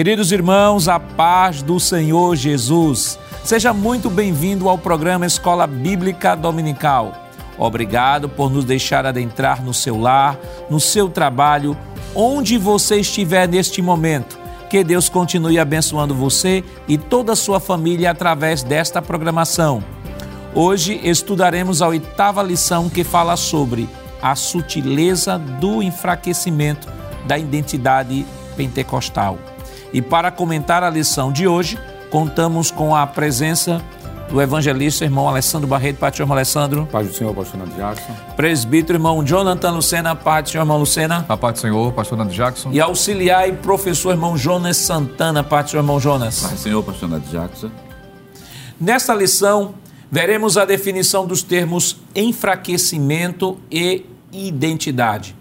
Queridos irmãos, a paz do Senhor Jesus. Seja muito bem-vindo ao programa Escola Bíblica Dominical. Obrigado por nos deixar adentrar no seu lar, no seu trabalho, onde você estiver neste momento. Que Deus continue abençoando você e toda a sua família através desta programação. Hoje estudaremos a oitava lição que fala sobre a sutileza do enfraquecimento da identidade pentecostal. E para comentar a lição de hoje, contamos com a presença do evangelista irmão Alessandro Barreto, Pai do Senhor Alessandro. Paz do Senhor, pastor Nando Jackson. Presbítero irmão Jonathan Lucena, Pai do Senhor, irmão Lucena. A paz do Senhor, pastor Nando Jackson. E auxiliar e professor irmão Jonas Santana, Pai do Senhor, irmão Jonas. Paz do Senhor, pastor Nando Jackson. Nesta lição, veremos a definição dos termos enfraquecimento e identidade.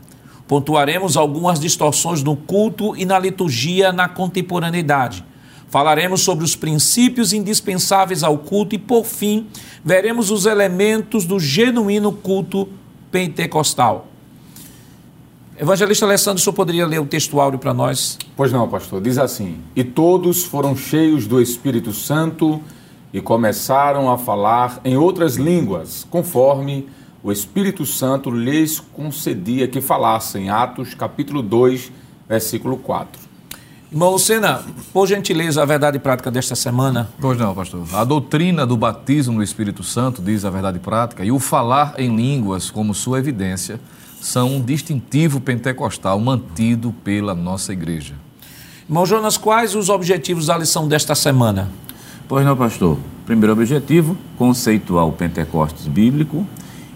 Pontuaremos algumas distorções no culto e na liturgia na contemporaneidade. Falaremos sobre os princípios indispensáveis ao culto e, por fim, veremos os elementos do genuíno culto pentecostal. Evangelista Alessandro, o senhor poderia ler o texto para nós? Pois não, pastor. Diz assim: E todos foram cheios do Espírito Santo e começaram a falar em outras línguas, conforme o Espírito Santo lhes concedia que falassem. Atos capítulo 2, versículo 4. Irmão Lucena, por gentileza, a verdade prática desta semana. Pois não, pastor. A doutrina do batismo no Espírito Santo, diz a verdade prática, e o falar em línguas como sua evidência, são um distintivo pentecostal mantido pela nossa igreja. Irmão Jonas, quais os objetivos da lição desta semana? Pois não, pastor. Primeiro objetivo, conceituar o Pentecostes bíblico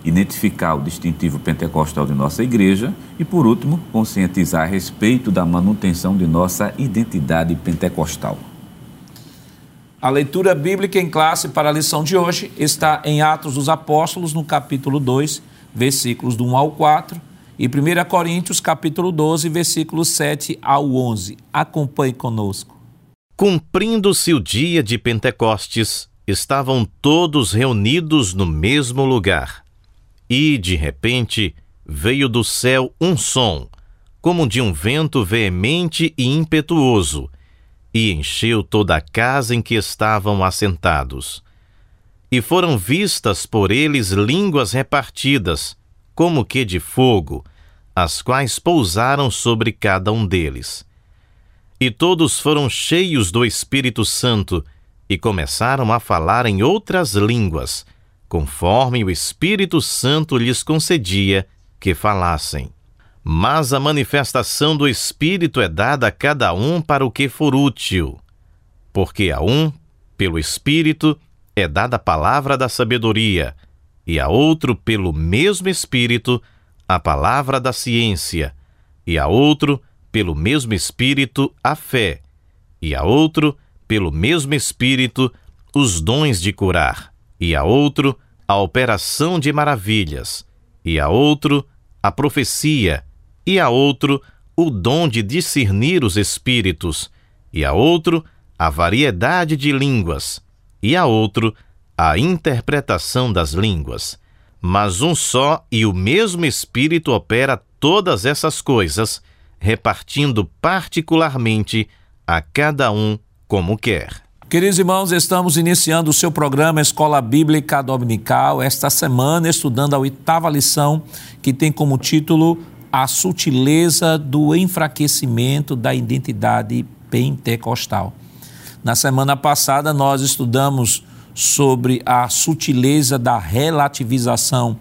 identificar o distintivo pentecostal de nossa igreja e, por último, conscientizar a respeito da manutenção de nossa identidade pentecostal. A leitura bíblica em classe para a lição de hoje está em Atos dos Apóstolos, no capítulo 2, versículos do 1 ao 4, e 1 Coríntios, capítulo 12, versículos 7 ao 11. Acompanhe conosco. Cumprindo-se o dia de Pentecostes, estavam todos reunidos no mesmo lugar. E, de repente, veio do céu um som, como de um vento veemente e impetuoso, e encheu toda a casa em que estavam assentados. E foram vistas por eles línguas repartidas, como que de fogo, as quais pousaram sobre cada um deles. E todos foram cheios do Espírito Santo e começaram a falar em outras línguas, conforme o Espírito Santo lhes concedia que falassem. Mas a manifestação do Espírito é dada a cada um para o que for útil. Porque a um, pelo Espírito, é dada a palavra da sabedoria, e a outro, pelo mesmo Espírito, a palavra da ciência, e a outro, pelo mesmo Espírito, a fé, e a outro, pelo mesmo Espírito, os dons de curar e a outro a operação de maravilhas, e a outro a profecia, e a outro o dom de discernir os espíritos, e a outro a variedade de línguas, e a outro a interpretação das línguas. Mas um só e o mesmo Espírito opera todas essas coisas, repartindo particularmente a cada um como quer. Queridos irmãos, estamos iniciando o seu programa Escola Bíblica Dominical, esta semana estudando a oitava lição, que tem como título A Sutileza do Enfraquecimento da Identidade Pentecostal. Na semana passada, nós estudamos sobre a sutileza da relativização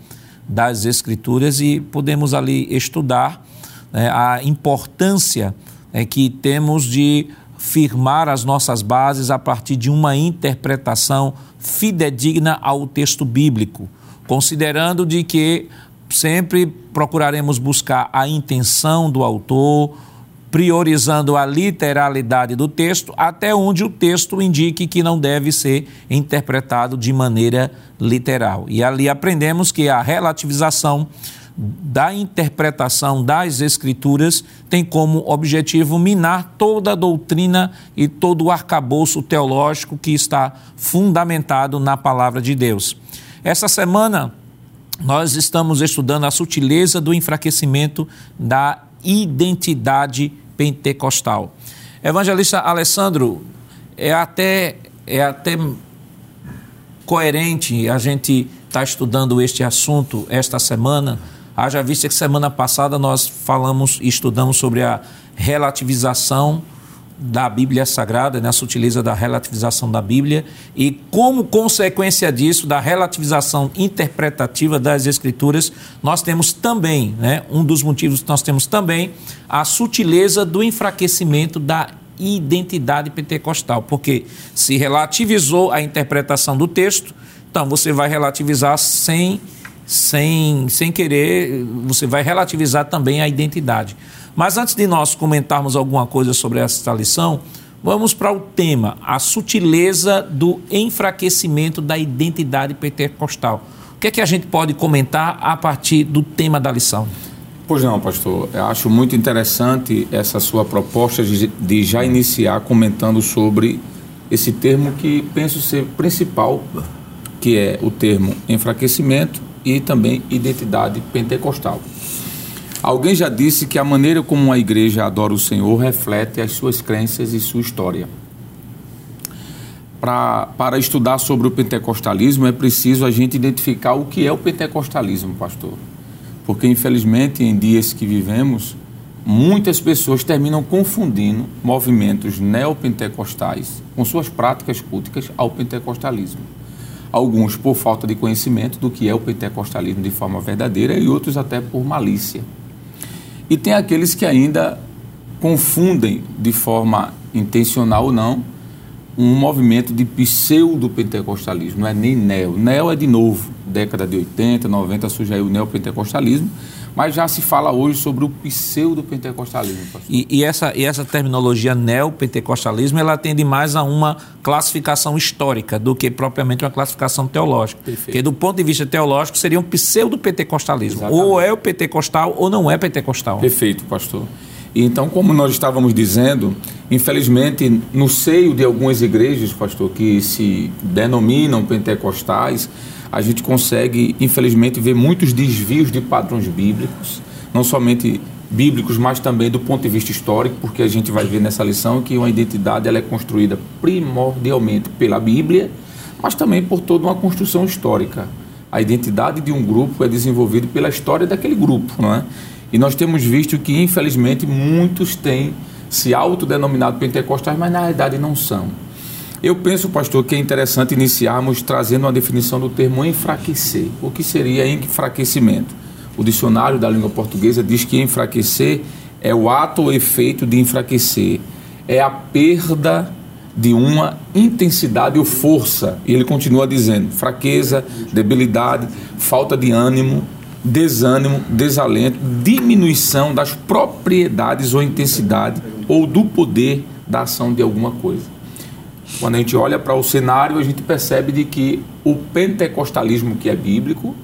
das Escrituras e podemos ali estudar né, a importância é, que temos de firmar as nossas bases a partir de uma interpretação fidedigna ao texto bíblico, considerando de que sempre procuraremos buscar a intenção do autor, priorizando a literalidade do texto, até onde o texto indique que não deve ser interpretado de maneira literal. E ali aprendemos que a relativização da interpretação das Escrituras tem como objetivo minar toda a doutrina e todo o arcabouço teológico que está fundamentado na palavra de Deus. Essa semana, nós estamos estudando a sutileza do enfraquecimento da identidade pentecostal. Evangelista Alessandro, é até, é até coerente a gente estar tá estudando este assunto esta semana. Haja vista que semana passada nós falamos e estudamos sobre a relativização da Bíblia Sagrada, né, a sutileza da relativização da Bíblia, e como consequência disso, da relativização interpretativa das Escrituras, nós temos também, né, um dos motivos que nós temos também, a sutileza do enfraquecimento da identidade pentecostal, porque se relativizou a interpretação do texto, então você vai relativizar sem, sem, sem querer, você vai relativizar também a identidade. Mas antes de nós comentarmos alguma coisa sobre esta lição, vamos para o tema, a sutileza do enfraquecimento da identidade pentecostal. O que é que a gente pode comentar a partir do tema da lição? Pois não, pastor. Eu acho muito interessante essa sua proposta de, de já iniciar comentando sobre esse termo que penso ser principal, que é o termo enfraquecimento e também identidade pentecostal. Alguém já disse que a maneira como a igreja adora o Senhor reflete as suas crenças e sua história. Pra, para estudar sobre o pentecostalismo é preciso a gente identificar o que é o pentecostalismo, pastor. Porque, infelizmente, em dias que vivemos, muitas pessoas terminam confundindo movimentos neopentecostais com suas práticas culticas ao pentecostalismo. Alguns por falta de conhecimento do que é o pentecostalismo de forma verdadeira e outros até por malícia. E tem aqueles que ainda confundem de forma intencional ou não um movimento de pseudo-pentecostalismo, não é nem neo. Neo é de novo, década de 80, 90 surge aí o neopentecostalismo, mas já se fala hoje sobre o pseudo-pentecostalismo. E, e, essa, e essa terminologia neopentecostalismo, ela atende mais a uma classificação histórica do que propriamente uma classificação teológica. Perfeito. Porque do ponto de vista teológico seria um pseudo-pentecostalismo. Ou é o pentecostal ou não é pentecostal. Perfeito, pastor. Então, como nós estávamos dizendo, infelizmente, no seio de algumas igrejas, pastor, que se denominam pentecostais, a gente consegue, infelizmente, ver muitos desvios de padrões bíblicos, não somente bíblicos, mas também do ponto de vista histórico, porque a gente vai ver nessa lição que uma identidade ela é construída primordialmente pela Bíblia, mas também por toda uma construção histórica. A identidade de um grupo é desenvolvida pela história daquele grupo, não é? E nós temos visto que, infelizmente, muitos têm se autodenominado pentecostais, mas na realidade não são. Eu penso, pastor, que é interessante iniciarmos trazendo uma definição do termo enfraquecer. O que seria enfraquecimento? O dicionário da língua portuguesa diz que enfraquecer é o ato ou efeito de enfraquecer, é a perda de uma intensidade ou força. E ele continua dizendo: fraqueza, debilidade, falta de ânimo, desânimo, desalento, diminuição das propriedades ou intensidade ou do poder da ação de alguma coisa. Quando a gente olha para o cenário, a gente percebe de que o pentecostalismo que é bíblico,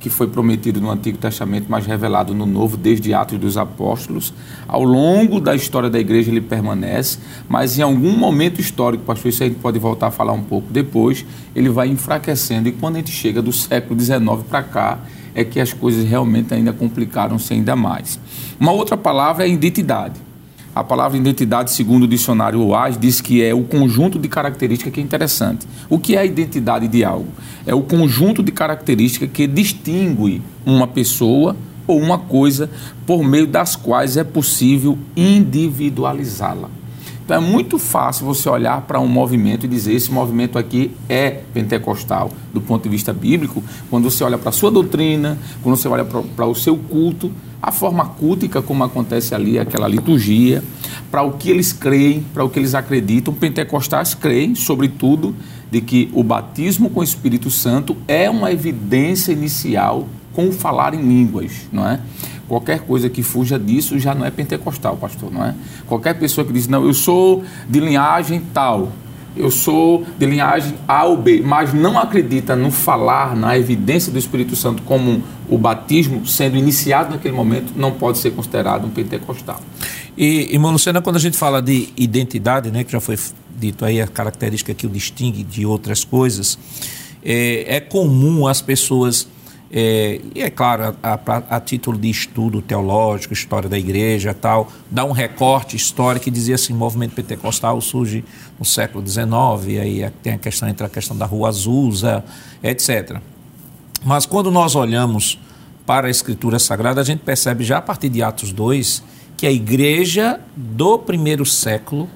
que foi prometido no Antigo Testamento, mas revelado no Novo desde Atos dos Apóstolos, ao longo da história da igreja ele permanece, mas em algum momento histórico, pastor, isso a gente pode voltar a falar um pouco depois, ele vai enfraquecendo e quando a gente chega do século XIX para cá, é que as coisas realmente ainda complicaram-se ainda mais. Uma outra palavra é identidade. A palavra identidade, segundo o dicionário UAS, diz que é o conjunto de características que é interessante. O que é a identidade de algo? É o conjunto de características que distingue uma pessoa ou uma coisa por meio das quais é possível individualizá-la. Então é muito fácil você olhar para um movimento e dizer esse movimento aqui é pentecostal do ponto de vista bíblico, quando você olha para a sua doutrina, quando você olha para o seu culto, a forma cultica como acontece ali, aquela liturgia, para o que eles creem, para o que eles acreditam. Pentecostais creem, sobretudo, de que o batismo com o Espírito Santo é uma evidência inicial com o falar em línguas, não é? Qualquer coisa que fuja disso já não é pentecostal, pastor, não é? Qualquer pessoa que diz, não, eu sou de linhagem tal, eu sou de linhagem A ou B, mas não acredita no falar, na evidência do Espírito Santo como o batismo sendo iniciado naquele momento, não pode ser considerado um pentecostal. E, irmão Luciana, quando a gente fala de identidade, né, que já foi dito aí a característica que o distingue de outras coisas, é, é comum as pessoas é, e é claro, a, a, a, título de estudo teológico, história da igreja tal, dá um recorte histórico que dizia assim, o movimento pentecostal surge no século XIX, e aí tem a questão entre a questão da Rua Azusa, etc. Mas quando nós olhamos para a Escritura Sagrada, a gente percebe já a partir de Atos 2 que a igreja do primeiro século,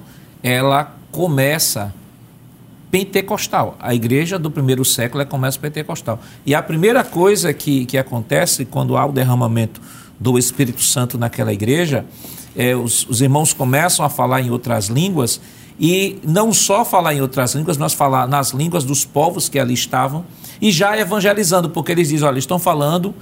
ela começa pentecostal. A igreja do primeiro século é comércio pentecostal. E a primeira coisa que, que acontece quando há o derramamento do Espírito Santo naquela igreja, é, os, os irmãos começam a falar em outras línguas e não só falar em outras línguas, mas falar nas línguas dos povos que ali estavam e já evangelizando, porque eles dizem, olha, estão falando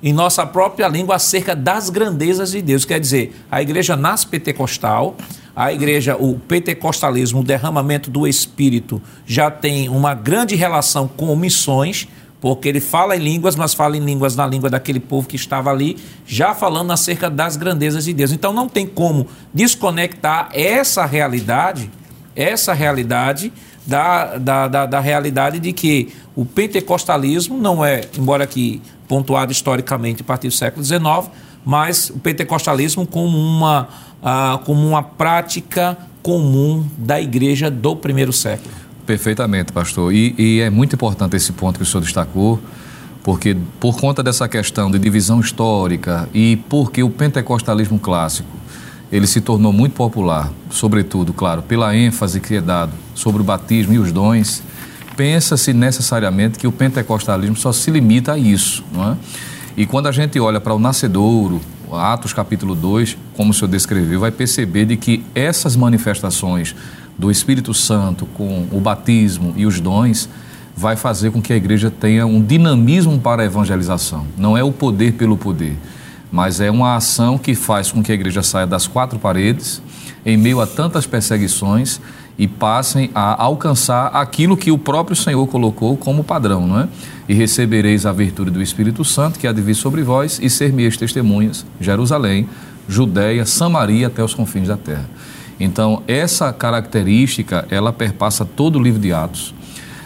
em nossa própria língua acerca das grandezas de Deus. Quer dizer, a igreja nasce pentecostal, a igreja, o pentecostalismo, o derramamento do Espírito, já tem uma grande relação com missões, porque ele fala em línguas, mas fala em línguas na língua daquele povo que estava ali, já falando acerca das grandezas de Deus. Então não tem como desconectar essa realidade, essa realidade da, da, da, da realidade de que o pentecostalismo não é, embora que pontuado historicamente a partir do século XIX, mas o pentecostalismo como uma ah, como uma prática comum da igreja do primeiro século. Perfeitamente, pastor. E, e é muito importante esse ponto que o senhor destacou, porque por conta dessa questão de divisão histórica e porque o pentecostalismo clássico ele se tornou muito popular, sobretudo, claro, pela ênfase que é dado sobre o batismo e os dons, pensa-se necessariamente que o pentecostalismo só se limita a isso, não é? E quando a gente olha para o nascedouro, Atos capítulo 2, como o senhor descreveu, vai perceber de que essas manifestações do Espírito Santo com o batismo e os dons vai fazer com que a igreja tenha um dinamismo para a evangelização. Não é o poder pelo poder, mas é uma ação que faz com que a igreja saia das quatro paredes em meio a tantas perseguições e passem a alcançar aquilo que o próprio Senhor colocou como padrão, não é? E recebereis a virtude do Espírito Santo, que há de vir sobre vós, e ser-me-eis testemunhas, Jerusalém, Judéia, Samaria, até os confins da terra. Então, essa característica, ela perpassa todo o livro de Atos,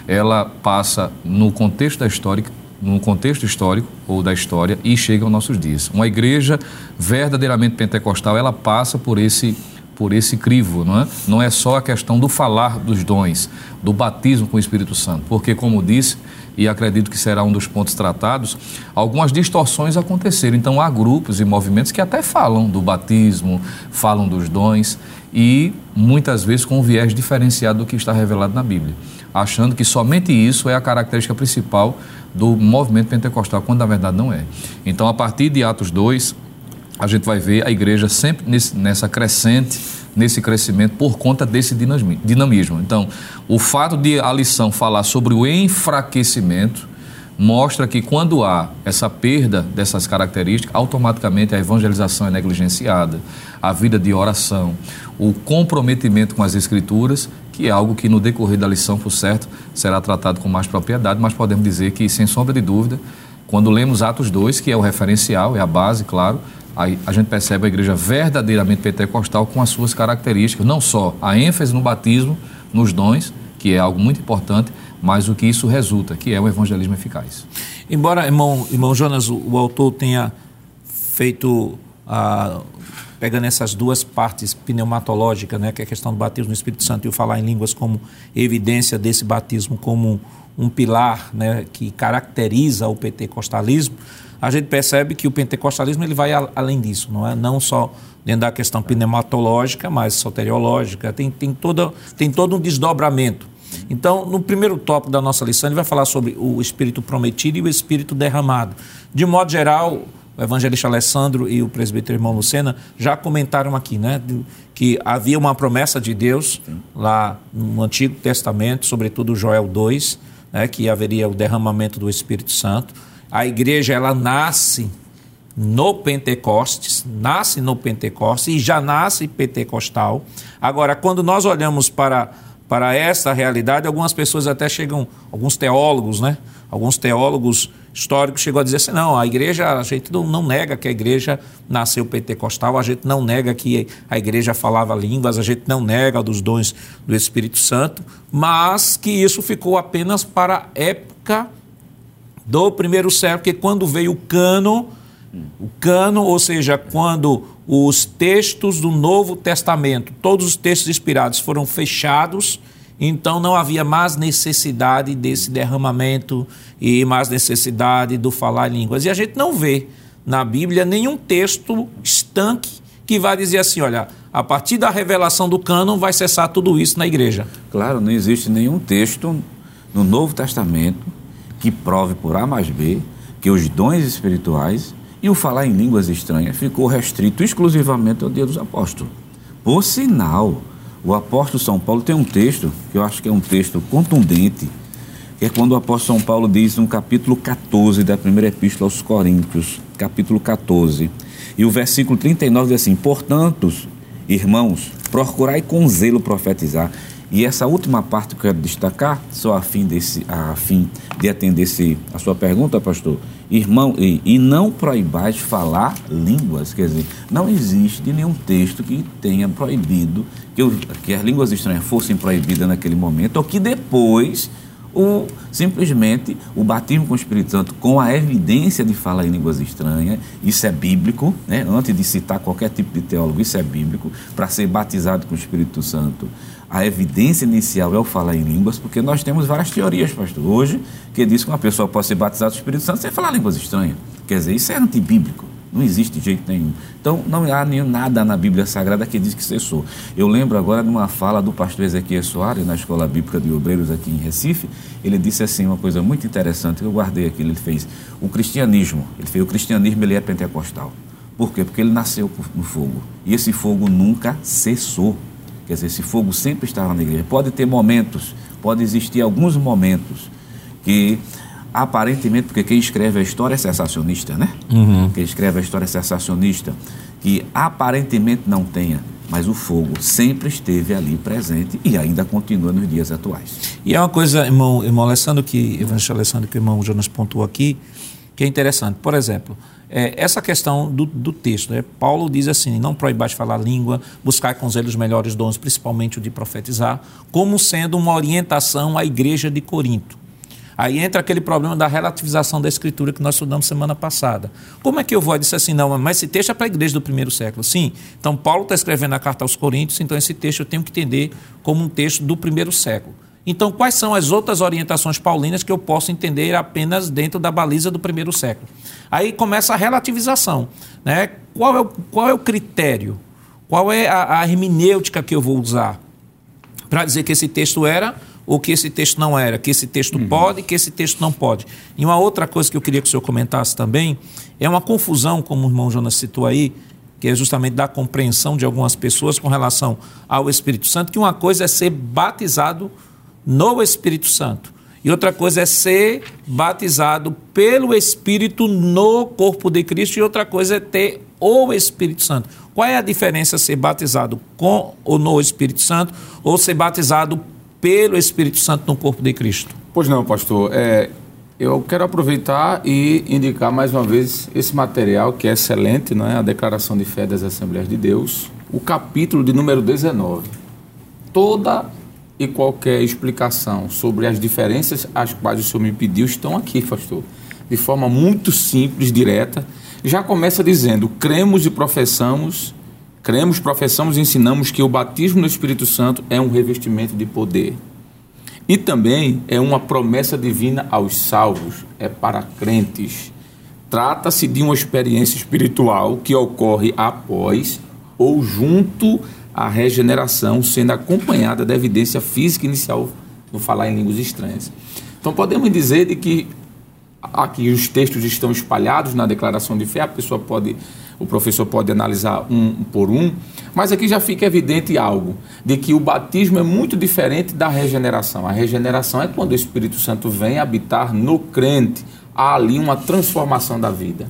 ela passa no contexto da história, no contexto histórico ou da história e chega aos nossos dias. Uma igreja verdadeiramente pentecostal, ela passa por esse por esse crivo, não é? Não é só a questão do falar dos dons, do batismo com o Espírito Santo, porque como disse, e acredito que será um dos pontos tratados, algumas distorções aconteceram. Então há grupos e movimentos que até falam do batismo, falam dos dons e muitas vezes com um viés diferenciado do que está revelado na Bíblia, achando que somente isso é a característica principal do movimento pentecostal, quando na verdade não é. Então, a partir de Atos 2, a gente vai ver a igreja sempre nesse, nessa crescente, nesse crescimento por conta desse dinamismo. Então, o fato de a lição falar sobre o enfraquecimento mostra que quando há essa perda dessas características, automaticamente a evangelização é negligenciada, a vida de oração, o comprometimento com as escrituras, que é algo que no decorrer da lição, por certo, será tratado com mais propriedade, mas podemos dizer que, sem sombra de dúvida, quando lemos Atos 2, que é o referencial, é a base, claro, Aí a gente percebe a igreja verdadeiramente pentecostal com as suas características, não só a ênfase no batismo, nos dons, que é algo muito importante, mas o que isso resulta, que é o evangelismo eficaz. Embora, irmão, irmão Jonas, o, o autor tenha feito, ah, pegando essas duas partes pneumatológicas, né, que é a questão do batismo no Espírito Santo e o falar em línguas como evidência desse batismo como um pilar né, que caracteriza o pentecostalismo, a gente percebe que o pentecostalismo ele vai além disso, não é? Não só dentro da questão pneumatológica, mas soteriológica, tem, tem, toda, tem todo um desdobramento. Então, no primeiro tópico da nossa lição, ele vai falar sobre o Espírito prometido e o Espírito derramado. De modo geral, o evangelista Alessandro e o presbítero irmão Lucena já comentaram aqui, né, que havia uma promessa de Deus lá no Antigo Testamento, sobretudo Joel 2, né, que haveria o derramamento do Espírito Santo a igreja ela nasce no Pentecostes, nasce no Pentecostes e já nasce pentecostal. Agora, quando nós olhamos para, para essa realidade, algumas pessoas até chegam, alguns teólogos, né? Alguns teólogos históricos chegam a dizer assim: não, a igreja, a gente não, não nega que a igreja nasceu pentecostal, a gente não nega que a igreja falava línguas, a gente não nega dos dons do Espírito Santo, mas que isso ficou apenas para a época do primeiro século, porque quando veio o cano, o cano, ou seja, quando os textos do Novo Testamento, todos os textos inspirados foram fechados, então não havia mais necessidade desse derramamento e mais necessidade do falar línguas. E a gente não vê na Bíblia nenhum texto estanque que vai dizer assim, olha, a partir da revelação do cânon vai cessar tudo isso na igreja. Claro, não existe nenhum texto no Novo Testamento que prove por A mais B que os dons espirituais e o falar em línguas estranhas ficou restrito exclusivamente ao dia dos apóstolos. Por sinal, o apóstolo São Paulo tem um texto, que eu acho que é um texto contundente, que é quando o apóstolo São Paulo diz no capítulo 14 da primeira epístola aos Coríntios, capítulo 14, e o versículo 39 diz assim: Portanto, irmãos, procurai com zelo profetizar. E essa última parte que eu quero destacar, só a fim, desse, a fim de atender -se a sua pergunta, pastor, irmão, e, e não proibais falar línguas, quer dizer, não existe nenhum texto que tenha proibido que, que as línguas estranhas fossem proibidas naquele momento, ou que depois ou simplesmente o batismo com o Espírito Santo com a evidência de falar em línguas estranhas, isso é bíblico, né? antes de citar qualquer tipo de teólogo, isso é bíblico, para ser batizado com o Espírito Santo. A evidência inicial é o falar em línguas, porque nós temos várias teorias, pastor, hoje, que diz que uma pessoa pode ser batizada com o Espírito Santo sem falar línguas estranhas. Quer dizer, isso é antibíblico. Não existe jeito nenhum. Então, não há nenhum, nada na Bíblia Sagrada que diz que cessou. Eu lembro agora de uma fala do pastor Ezequiel Soares, na Escola Bíblica de Obreiros aqui em Recife. Ele disse assim uma coisa muito interessante, que eu guardei aqui. Ele fez o cristianismo. Ele fez o cristianismo, ele é pentecostal. Por quê? Porque ele nasceu no fogo. E esse fogo nunca cessou. Quer dizer, esse fogo sempre estava na igreja. Pode ter momentos, pode existir alguns momentos que aparentemente, porque quem escreve a história é sensacionista, né? Uhum. Quem escreve a história é sensacionista, que aparentemente não tenha, mas o fogo sempre esteve ali presente e ainda continua nos dias atuais. E é uma coisa, irmão, irmão Alessandro, que, evangelista Alessandro, que o irmão Jonas pontuou aqui, que é interessante. Por exemplo, é, essa questão do, do texto, né? Paulo diz assim: não proibais falar língua, buscar com eles os melhores dons, principalmente o de profetizar, como sendo uma orientação à igreja de Corinto. Aí entra aquele problema da relativização da escritura que nós estudamos semana passada. Como é que eu vou dizer assim, não, mas esse texto é para a igreja do primeiro século? Sim. Então, Paulo está escrevendo a carta aos Coríntios, então esse texto eu tenho que entender como um texto do primeiro século. Então, quais são as outras orientações paulinas que eu posso entender apenas dentro da baliza do primeiro século? Aí começa a relativização. Né? Qual, é o, qual é o critério? Qual é a, a hermenêutica que eu vou usar para dizer que esse texto era ou que esse texto não era, que esse texto uhum. pode, que esse texto não pode. E uma outra coisa que eu queria que o senhor comentasse também é uma confusão, como o irmão Jonas citou aí, que é justamente da compreensão de algumas pessoas com relação ao Espírito Santo, que uma coisa é ser batizado no Espírito Santo. E outra coisa é ser batizado pelo Espírito no corpo de Cristo, e outra coisa é ter o Espírito Santo. Qual é a diferença ser batizado com ou no Espírito Santo ou ser batizado pelo Espírito Santo no corpo de Cristo. Pois não, pastor. É, eu quero aproveitar e indicar mais uma vez esse material que é excelente, não é? a Declaração de Fé das Assembleias de Deus, o capítulo de número 19. Toda e qualquer explicação sobre as diferenças às quais o senhor me pediu estão aqui, pastor. De forma muito simples, direta. Já começa dizendo: cremos e professamos Cremos, professamos e ensinamos que o batismo no Espírito Santo é um revestimento de poder. E também é uma promessa divina aos salvos, é para crentes. Trata-se de uma experiência espiritual que ocorre após ou junto à regeneração, sendo acompanhada da evidência física inicial no falar em línguas estranhas. Então podemos dizer de que aqui os textos estão espalhados na declaração de fé, a pessoa pode o professor pode analisar um por um, mas aqui já fica evidente algo, de que o batismo é muito diferente da regeneração. A regeneração é quando o Espírito Santo vem habitar no crente, há ali uma transformação da vida.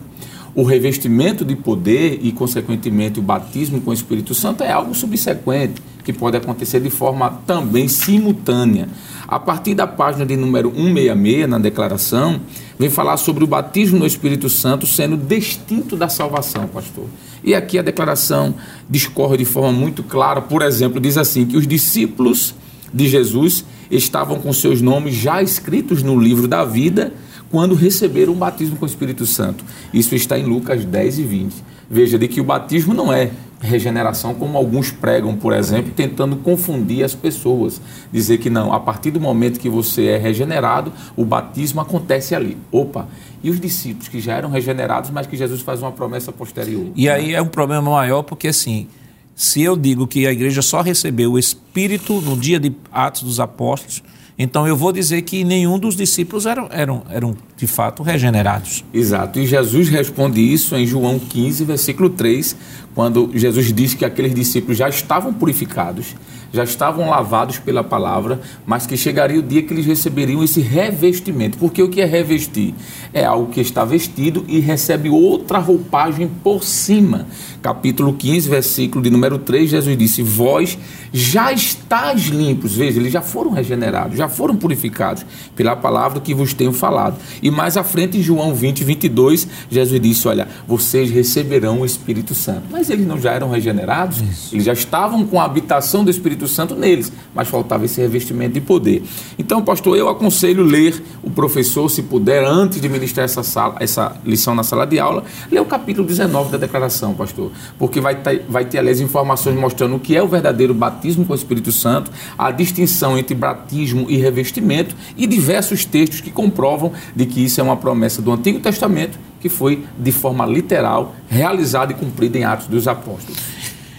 O revestimento de poder e, consequentemente, o batismo com o Espírito Santo é algo subsequente, que pode acontecer de forma também simultânea. A partir da página de número 166 na declaração, vem falar sobre o batismo no Espírito Santo sendo distinto da salvação, pastor. E aqui a declaração discorre de forma muito clara. Por exemplo, diz assim: que os discípulos de Jesus estavam com seus nomes já escritos no livro da vida quando receberam o batismo com o Espírito Santo. Isso está em Lucas 10 e 20. Veja, de que o batismo não é regeneração, como alguns pregam, por exemplo, tentando confundir as pessoas. Dizer que não, a partir do momento que você é regenerado, o batismo acontece ali. Opa! E os discípulos que já eram regenerados, mas que Jesus faz uma promessa posterior. E aí é um problema maior, porque assim, se eu digo que a igreja só recebeu o Espírito no dia de Atos dos Apóstolos, então eu vou dizer que nenhum dos discípulos eram, eram, eram de fato regenerados. Exato. E Jesus responde isso em João 15, versículo 3, quando Jesus diz que aqueles discípulos já estavam purificados, já estavam lavados pela palavra, mas que chegaria o dia que eles receberiam esse revestimento. Porque o que é revestir? É algo que está vestido e recebe outra roupagem por cima. Capítulo 15, versículo de número 3, Jesus disse: Vós já estáis limpos. Veja, eles já foram regenerados, já foram purificados pela palavra que vos tenho falado. E mais à frente, em João 20, 22, Jesus disse: Olha, vocês receberão o Espírito Santo. Mas eles não já eram regenerados? Isso. Eles já estavam com a habitação do Espírito Santo neles, mas faltava esse revestimento de poder. Então, pastor, eu aconselho ler o professor, se puder, antes de ministrar essa, sala, essa lição na sala de aula, ler o capítulo 19 da declaração, pastor, porque vai ter, vai ter ali as informações mostrando o que é o verdadeiro batismo com o Espírito Santo, a distinção entre batismo e revestimento e diversos textos que comprovam de que isso é uma promessa do Antigo Testamento que foi de forma literal realizada e cumprida em Atos dos Apóstolos.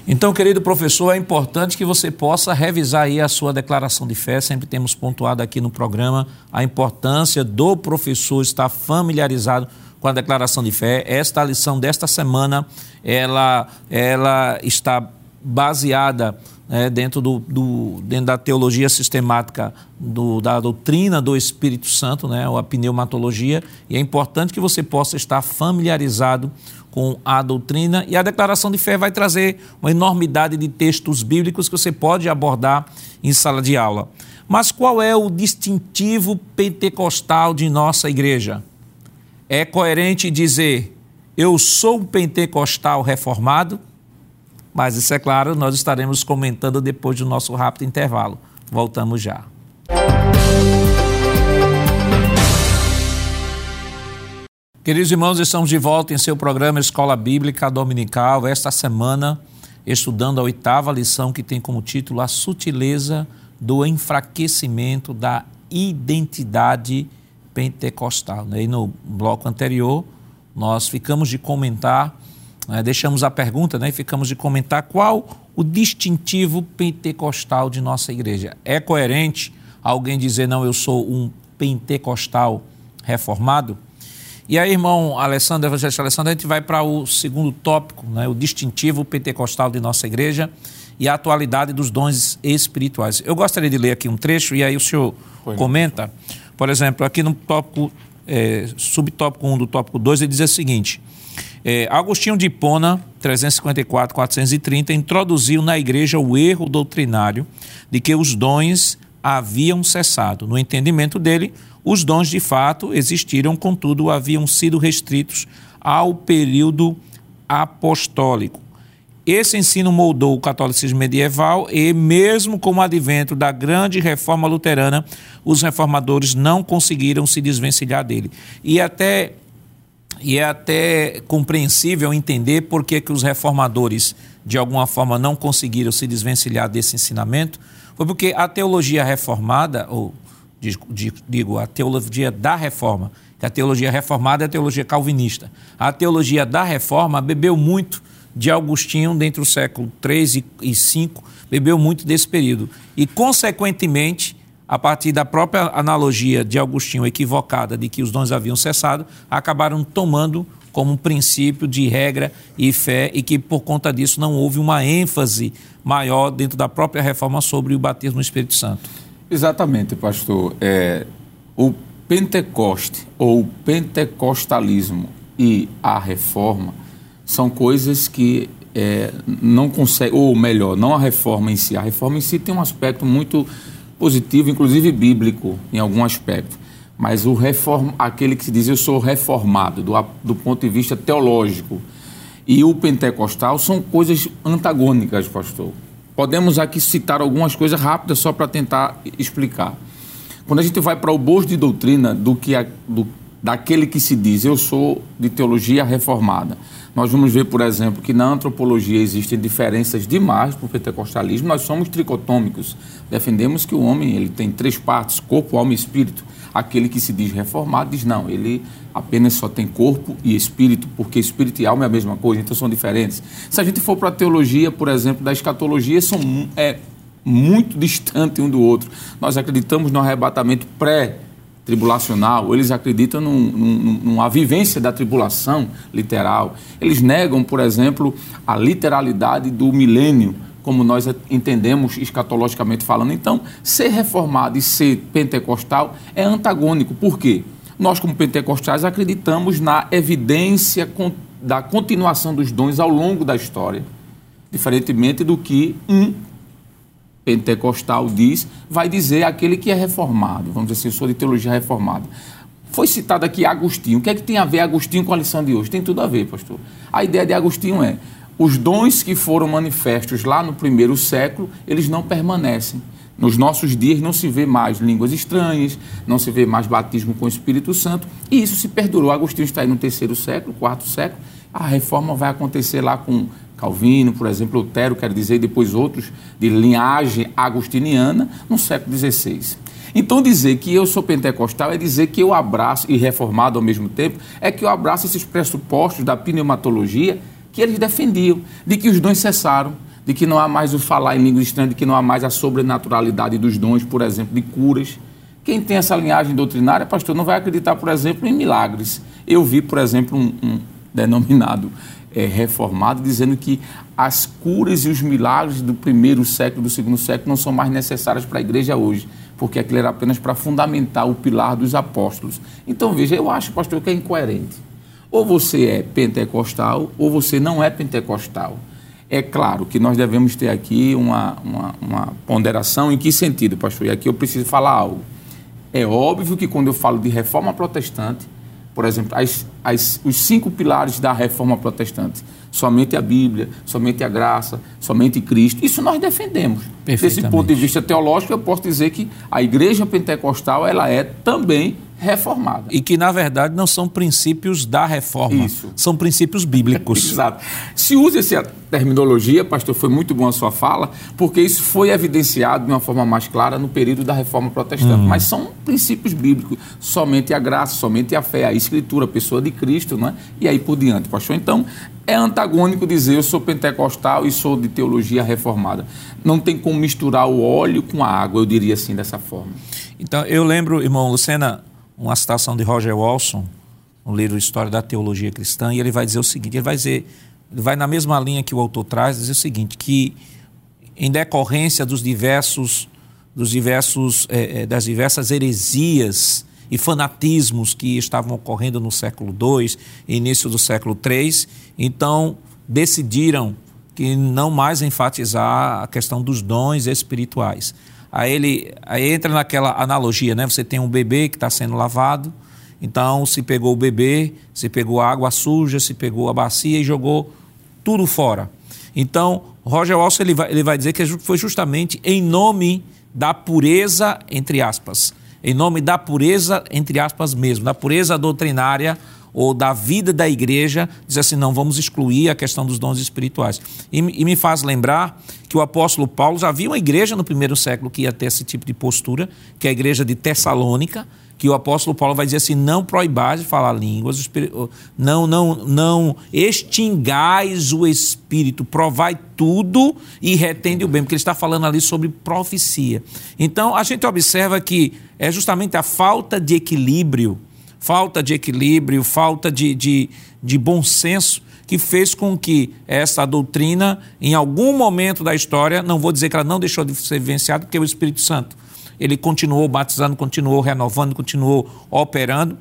Então, querido professor, é importante que você possa revisar aí a sua declaração de fé. Sempre temos pontuado aqui no programa a importância do professor estar familiarizado com a declaração de fé. Esta lição desta semana, ela, ela está baseada é, dentro, do, do, dentro da teologia sistemática do, da doutrina do Espírito Santo, né, ou a pneumatologia, e é importante que você possa estar familiarizado com a doutrina e a declaração de fé vai trazer uma enormidade de textos bíblicos que você pode abordar em sala de aula. Mas qual é o distintivo pentecostal de nossa igreja? É coerente dizer eu sou um pentecostal reformado? Mas isso é claro, nós estaremos comentando depois do nosso rápido intervalo. Voltamos já. Queridos irmãos, estamos de volta em seu programa Escola Bíblica Dominical, esta semana estudando a oitava lição que tem como título A Sutileza do Enfraquecimento da Identidade Pentecostal. E no bloco anterior, nós ficamos de comentar, né, deixamos a pergunta né, e ficamos de comentar qual o distintivo pentecostal de nossa igreja. É coerente alguém dizer, não, eu sou um pentecostal reformado? E aí, irmão Alessandro, evangelista Alessandro, a gente vai para o segundo tópico, né, o distintivo pentecostal de nossa igreja e a atualidade dos dons espirituais. Eu gostaria de ler aqui um trecho e aí o senhor Foi comenta. Por exemplo, aqui no tópico, é, subtópico 1 do tópico 2, ele diz o seguinte: é, Agostinho de Hipona, 354, 430, introduziu na igreja o erro doutrinário de que os dons haviam cessado. No entendimento dele, os dons de fato existiram, contudo, haviam sido restritos ao período apostólico. Esse ensino moldou o catolicismo medieval e, mesmo com o advento da grande reforma luterana, os reformadores não conseguiram se desvencilhar dele. E até e é até compreensível entender por que, que os reformadores, de alguma forma, não conseguiram se desvencilhar desse ensinamento. Foi porque a teologia reformada, ou digo, a teologia da reforma, que a teologia reformada é a teologia calvinista. A teologia da reforma bebeu muito de Agostinho dentro do século 3 e 5, bebeu muito desse período. E, consequentemente, a partir da própria analogia de Agostinho equivocada de que os dons haviam cessado, acabaram tomando como um princípio de regra e fé e que por conta disso não houve uma ênfase maior dentro da própria reforma sobre o batismo no Espírito Santo. Exatamente, pastor. É, o Pentecoste ou o pentecostalismo e a reforma são coisas que é, não conseguem, ou melhor, não a reforma em si. A reforma em si tem um aspecto muito positivo, inclusive bíblico, em algum aspecto. Mas o reform, aquele que se diz eu sou reformado, do, do ponto de vista teológico, e o pentecostal são coisas antagônicas, pastor. Podemos aqui citar algumas coisas rápidas só para tentar explicar. Quando a gente vai para o bojo de doutrina do que, a, do daquele que se diz eu sou de teologia reformada. Nós vamos ver, por exemplo, que na antropologia existem diferenças demais para o pentecostalismo. Nós somos tricotômicos. Defendemos que o homem ele tem três partes: corpo, alma e espírito. Aquele que se diz reformado diz não, ele apenas só tem corpo e espírito, porque espírito e alma é a mesma coisa, então são diferentes. Se a gente for para a teologia, por exemplo, da escatologia, são é, muito distantes um do outro. Nós acreditamos no arrebatamento pré tribulacional, eles acreditam num, num, numa vivência da tribulação literal. Eles negam, por exemplo, a literalidade do milênio, como nós entendemos escatologicamente falando. Então, ser reformado e ser pentecostal é antagônico. Por quê? Nós, como pentecostais, acreditamos na evidência da continuação dos dons ao longo da história, diferentemente do que um pentecostal diz, vai dizer aquele que é reformado. Vamos dizer assim, eu sou de teologia reformada. Foi citado aqui Agostinho. O que é que tem a ver Agostinho com a lição de hoje? Tem tudo a ver, pastor. A ideia de Agostinho é: os dons que foram manifestos lá no primeiro século, eles não permanecem. Nos nossos dias não se vê mais línguas estranhas, não se vê mais batismo com o Espírito Santo, e isso se perdurou. Agostinho está aí no terceiro século, quarto século. A reforma vai acontecer lá com Calvino, por exemplo, Lutero, quero dizer, e depois outros de linhagem agostiniana, no século XVI. Então, dizer que eu sou pentecostal é dizer que eu abraço, e reformado ao mesmo tempo, é que eu abraço esses pressupostos da pneumatologia que eles defendiam, de que os dons cessaram, de que não há mais o falar em língua estranha, de que não há mais a sobrenaturalidade dos dons, por exemplo, de curas. Quem tem essa linhagem doutrinária, pastor, não vai acreditar, por exemplo, em milagres. Eu vi, por exemplo, um, um denominado é, reformado, dizendo que as curas e os milagres do primeiro século, do segundo século, não são mais necessárias para a igreja hoje, porque aquilo era apenas para fundamentar o pilar dos apóstolos. Então, veja, eu acho, pastor, que é incoerente. Ou você é pentecostal, ou você não é pentecostal. É claro que nós devemos ter aqui uma, uma, uma ponderação em que sentido, pastor? E aqui eu preciso falar algo. É óbvio que quando eu falo de reforma protestante, por exemplo, as, as, os cinco pilares da reforma protestante. Somente a Bíblia, somente a graça, somente Cristo. Isso nós defendemos. Desse ponto de vista teológico, eu posso dizer que a igreja pentecostal ela é também reformada. E que, na verdade, não são princípios da reforma. Isso. São princípios bíblicos. Exato. Se usa essa terminologia, pastor, foi muito bom a sua fala, porque isso foi evidenciado de uma forma mais clara no período da reforma protestante. Hum. Mas são princípios bíblicos. Somente a graça, somente a fé, a escritura, a pessoa de Cristo, não é? E aí por diante, pastor. Então, é antagônico dizer eu sou pentecostal e sou de teologia reformada. Não tem como misturar o óleo com a água, eu diria assim, dessa forma. Então, eu lembro, irmão Lucena, uma citação de Roger Walson, no livro História da Teologia Cristã, e ele vai dizer o seguinte: ele vai dizer, ele vai na mesma linha que o autor traz, dizer o seguinte, que em decorrência dos diversos, dos diversos, é, das diversas heresias e fanatismos que estavam ocorrendo no século II início do século III, então decidiram que não mais enfatizar a questão dos dons espirituais. Aí ele aí entra naquela analogia, né? Você tem um bebê que está sendo lavado, então se pegou o bebê, se pegou a água suja, se pegou a bacia e jogou tudo fora. Então, Roger Walsh ele vai, ele vai dizer que foi justamente em nome da pureza, entre aspas, em nome da pureza, entre aspas mesmo, da pureza doutrinária ou da vida da igreja, diz assim: não, vamos excluir a questão dos dons espirituais. E, e, me faz lembrar que o apóstolo Paulo já viu uma igreja no primeiro século que ia ter esse tipo de postura, que é a igreja de Tessalônica, que o apóstolo Paulo vai dizer assim: não proibais de falar línguas, não, não, não extingais o espírito, provai tudo e retende o bem, porque ele está falando ali sobre profecia. Então a gente observa que é justamente a falta de equilíbrio falta de equilíbrio, falta de, de, de bom senso, que fez com que essa doutrina, em algum momento da história, não vou dizer que ela não deixou de ser vivenciada, porque o Espírito Santo, ele continuou batizando, continuou renovando, continuou operando,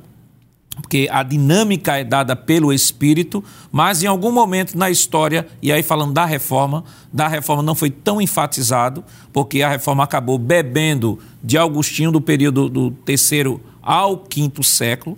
porque a dinâmica é dada pelo Espírito, mas em algum momento na história, e aí falando da reforma, da reforma não foi tão enfatizado, porque a reforma acabou bebendo de Augustinho do período do terceiro ao quinto século,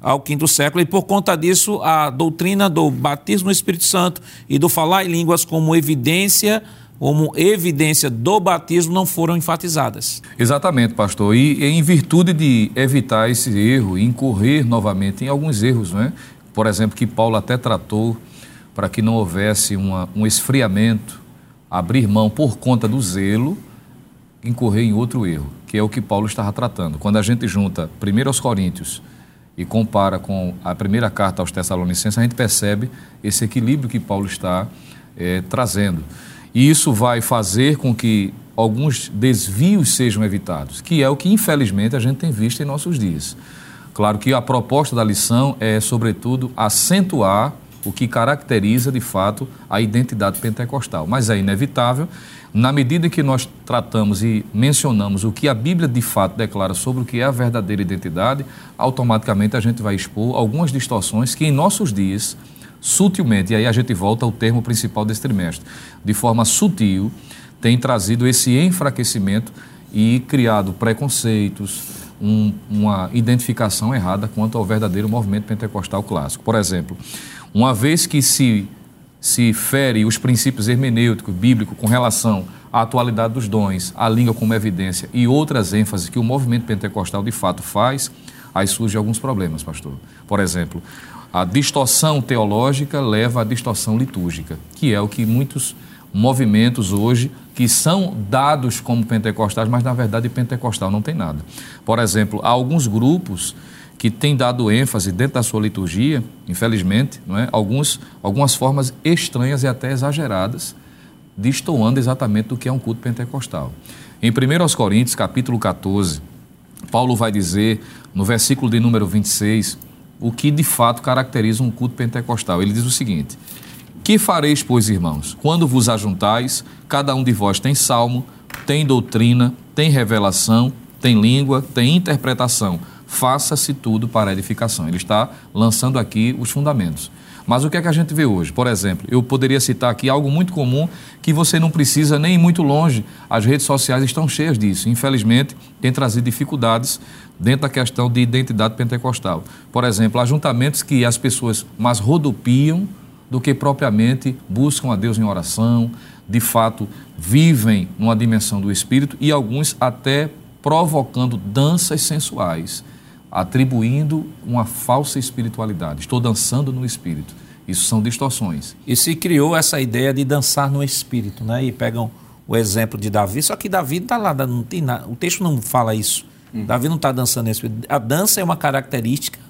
ao quinto século, e por conta disso a doutrina do batismo no Espírito Santo e do falar em línguas como evidência como evidência do batismo não foram enfatizadas. Exatamente, pastor. E em virtude de evitar esse erro, incorrer novamente em alguns erros, não é? Por exemplo, que Paulo até tratou para que não houvesse uma, um esfriamento, abrir mão por conta do zelo, incorrer em outro erro, que é o que Paulo estava tratando. Quando a gente junta 1 aos Coríntios e compara com a primeira carta aos Tessalonicenses, a gente percebe esse equilíbrio que Paulo está é, trazendo. E isso vai fazer com que alguns desvios sejam evitados, que é o que infelizmente a gente tem visto em nossos dias. Claro que a proposta da lição é, sobretudo, acentuar o que caracteriza de fato a identidade pentecostal, mas é inevitável, na medida que nós tratamos e mencionamos o que a Bíblia de fato declara sobre o que é a verdadeira identidade, automaticamente a gente vai expor algumas distorções que em nossos dias sutilmente, e aí a gente volta ao termo principal desse trimestre, de forma sutil, tem trazido esse enfraquecimento e criado preconceitos, um, uma identificação errada quanto ao verdadeiro movimento pentecostal clássico. Por exemplo, uma vez que se, se fere os princípios hermenêuticos, bíblicos, com relação à atualidade dos dons, à língua como evidência e outras ênfases que o movimento pentecostal de fato faz, aí surgem alguns problemas, pastor. Por exemplo, a distorção teológica leva à distorção litúrgica, que é o que muitos movimentos hoje que são dados como pentecostais, mas na verdade pentecostal não tem nada. Por exemplo, há alguns grupos que têm dado ênfase dentro da sua liturgia, infelizmente, não é? Alguns, algumas formas estranhas e até exageradas, destoando exatamente do que é um culto pentecostal. Em 1 Coríntios, capítulo 14, Paulo vai dizer, no versículo de número 26, o que de fato caracteriza um culto pentecostal. Ele diz o seguinte: Que fareis, pois, irmãos, quando vos ajuntais, cada um de vós tem salmo, tem doutrina, tem revelação, tem língua, tem interpretação. Faça-se tudo para edificação. Ele está lançando aqui os fundamentos. Mas o que é que a gente vê hoje? Por exemplo, eu poderia citar aqui algo muito comum que você não precisa nem ir muito longe. As redes sociais estão cheias disso. Infelizmente, tem trazido dificuldades dentro da questão de identidade pentecostal. Por exemplo, ajuntamentos que as pessoas mais rodopiam do que propriamente buscam a Deus em oração, de fato vivem numa dimensão do espírito e alguns até provocando danças sensuais atribuindo uma falsa espiritualidade. Estou dançando no espírito. Isso são distorções. E se criou essa ideia de dançar no espírito, né? E pegam o exemplo de Davi, só que Davi está lá, não tem nada, o texto não fala isso. Hum. Davi não está dançando nesse espírito. A dança é uma característica,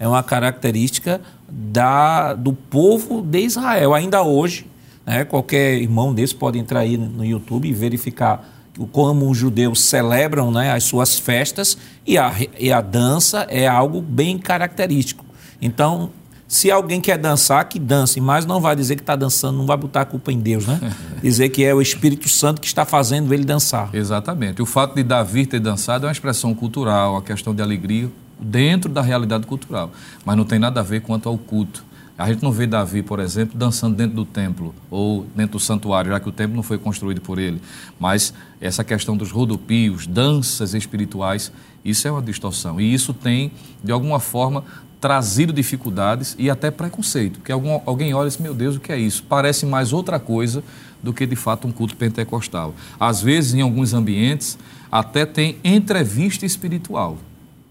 é uma característica da, do povo de Israel. Ainda hoje, né? qualquer irmão desse pode entrar aí no YouTube e verificar como os judeus celebram né, as suas festas e a, e a dança é algo bem característico. Então, se alguém quer dançar, que dance, mas não vai dizer que está dançando, não vai botar a culpa em Deus, né? dizer que é o Espírito Santo que está fazendo ele dançar. Exatamente. O fato de Davi ter dançado é uma expressão cultural, uma questão de alegria dentro da realidade cultural, mas não tem nada a ver quanto ao culto. A gente não vê Davi, por exemplo, dançando dentro do templo ou dentro do santuário, já que o templo não foi construído por ele. Mas essa questão dos rodopios, danças espirituais, isso é uma distorção. E isso tem, de alguma forma, trazido dificuldades e até preconceito. Porque algum, alguém olha e diz, meu Deus, o que é isso? Parece mais outra coisa do que, de fato, um culto pentecostal. Às vezes, em alguns ambientes, até tem entrevista espiritual.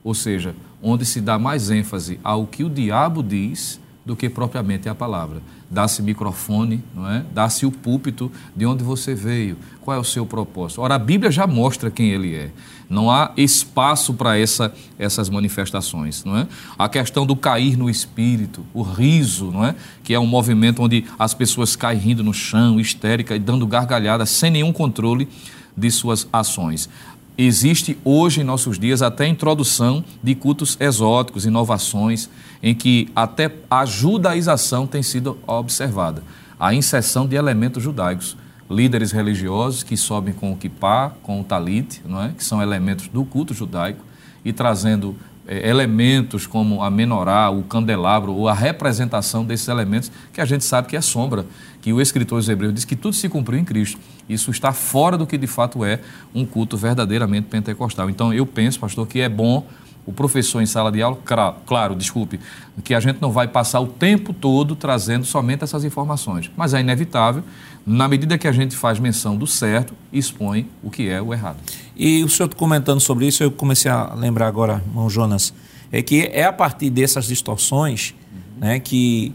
Ou seja, onde se dá mais ênfase ao que o diabo diz do que propriamente a palavra. Dá-se microfone, não é? Dá-se o púlpito de onde você veio, qual é o seu propósito. Ora, a Bíblia já mostra quem ele é. Não há espaço para essa, essas manifestações, não é? A questão do cair no espírito, o riso, não é? Que é um movimento onde as pessoas caem rindo no chão, histérica e dando gargalhada sem nenhum controle de suas ações. Existe hoje em nossos dias até a introdução de cultos exóticos, inovações, em que até a judaização tem sido observada. A inserção de elementos judaicos, líderes religiosos que sobem com o kippah, com o talit, não é? que são elementos do culto judaico, e trazendo elementos como a menorá, o candelabro, ou a representação desses elementos, que a gente sabe que é sombra, que o escritor hebreu diz que tudo se cumpriu em Cristo. Isso está fora do que de fato é um culto verdadeiramente pentecostal. Então eu penso, pastor, que é bom o professor em sala de aula, claro, desculpe, que a gente não vai passar o tempo todo trazendo somente essas informações, mas é inevitável, na medida que a gente faz menção do certo, expõe o que é o errado. E o senhor comentando sobre isso, eu comecei a lembrar agora, irmão Jonas, é que é a partir dessas distorções uhum. né, que,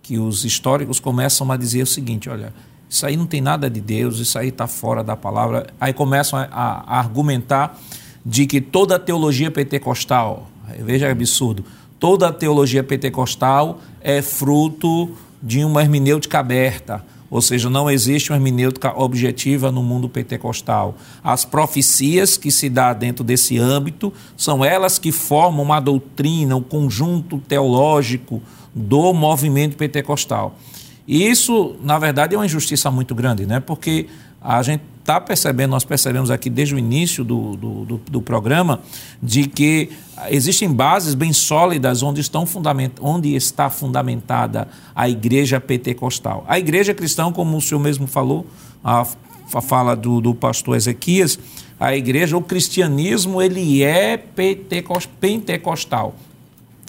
que os históricos começam a dizer o seguinte: olha, isso aí não tem nada de Deus, isso aí está fora da palavra. Aí começam a, a, argumentar de que toda a teologia pentecostal, veja que absurdo, toda a teologia pentecostal é fruto de uma hermenêutica aberta, ou seja, não existe uma hermenêutica objetiva no mundo pentecostal. As profecias que se dá dentro desse âmbito são elas que formam uma doutrina, um conjunto teológico do movimento pentecostal. E isso, na verdade, é uma injustiça muito grande, né? porque a gente está percebendo, nós percebemos aqui desde o início do, do, do, do, programa, de que existem bases bem sólidas onde, estão fundament, onde está fundamentada a igreja pentecostal. A igreja cristã, como o senhor mesmo falou, a, a fala do, do pastor Ezequias, a igreja, o cristianismo, ele é pentecostal.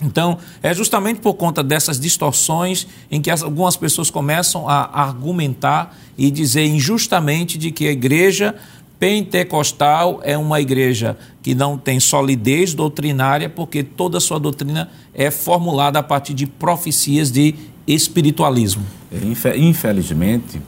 Então, é justamente por conta dessas distorções em que algumas pessoas começam a argumentar e dizer injustamente de que a igreja pentecostal é uma igreja que não tem solidez doutrinária, porque toda a sua doutrina é formulada a partir de profecias de espiritualismo. É, infelizmente,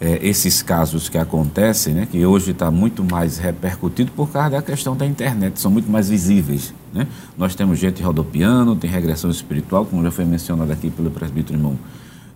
é, esses casos que acontecem, né, que hoje está muito mais repercutido por causa da questão da internet, são muito mais visíveis. Né? Nós temos gente rodopiando, tem regressão espiritual, como já foi mencionado aqui pelo presbítero irmão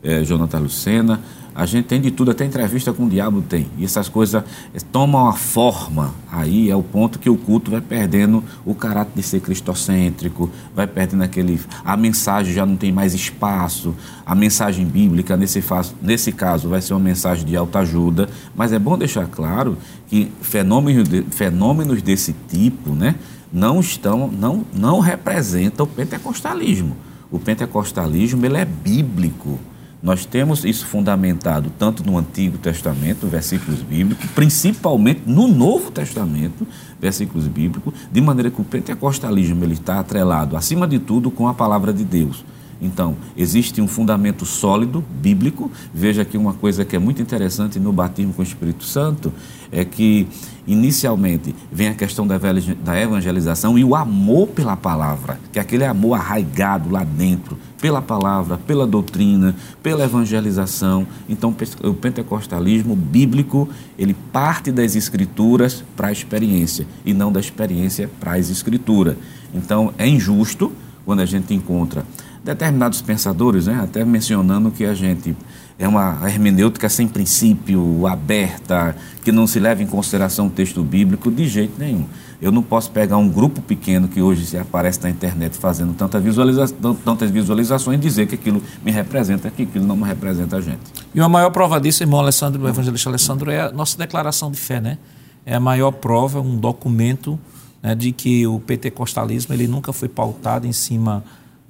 é, Jonathan Lucena. A gente tem de tudo, até entrevista com o diabo tem. E essas coisas é, tomam a forma, aí é o ponto que o culto vai perdendo o caráter de ser cristocêntrico, vai perdendo aquele. A mensagem já não tem mais espaço, a mensagem bíblica, nesse, nesse caso, vai ser uma mensagem de alta ajuda, mas é bom deixar claro que fenômenos, fenômenos desse tipo, né? não estão, não, não representam o pentecostalismo. O pentecostalismo ele é bíblico. Nós temos isso fundamentado tanto no Antigo Testamento, versículos bíblicos, principalmente no Novo Testamento, versículos bíblicos, de maneira que o pentecostalismo ele está atrelado, acima de tudo, com a palavra de Deus. Então, existe um fundamento sólido, bíblico. Veja aqui uma coisa que é muito interessante no batismo com o Espírito Santo, é que inicialmente vem a questão da evangelização e o amor pela palavra, que é aquele amor arraigado lá dentro, pela palavra, pela doutrina, pela evangelização. Então, o pentecostalismo bíblico, ele parte das escrituras para a experiência e não da experiência para as escrituras. Então, é injusto quando a gente encontra determinados pensadores, né, até mencionando que a gente é uma hermenêutica sem princípio, aberta, que não se leva em consideração o texto bíblico de jeito nenhum. Eu não posso pegar um grupo pequeno que hoje se aparece na internet fazendo tanta visualiza tantas visualizações e dizer que aquilo me representa, que aquilo não me representa a gente. E a maior prova disso, irmão Alessandro, o evangelista Alessandro, é a nossa declaração de fé, né? É a maior prova, um documento né, de que o pentecostalismo ele nunca foi pautado em cima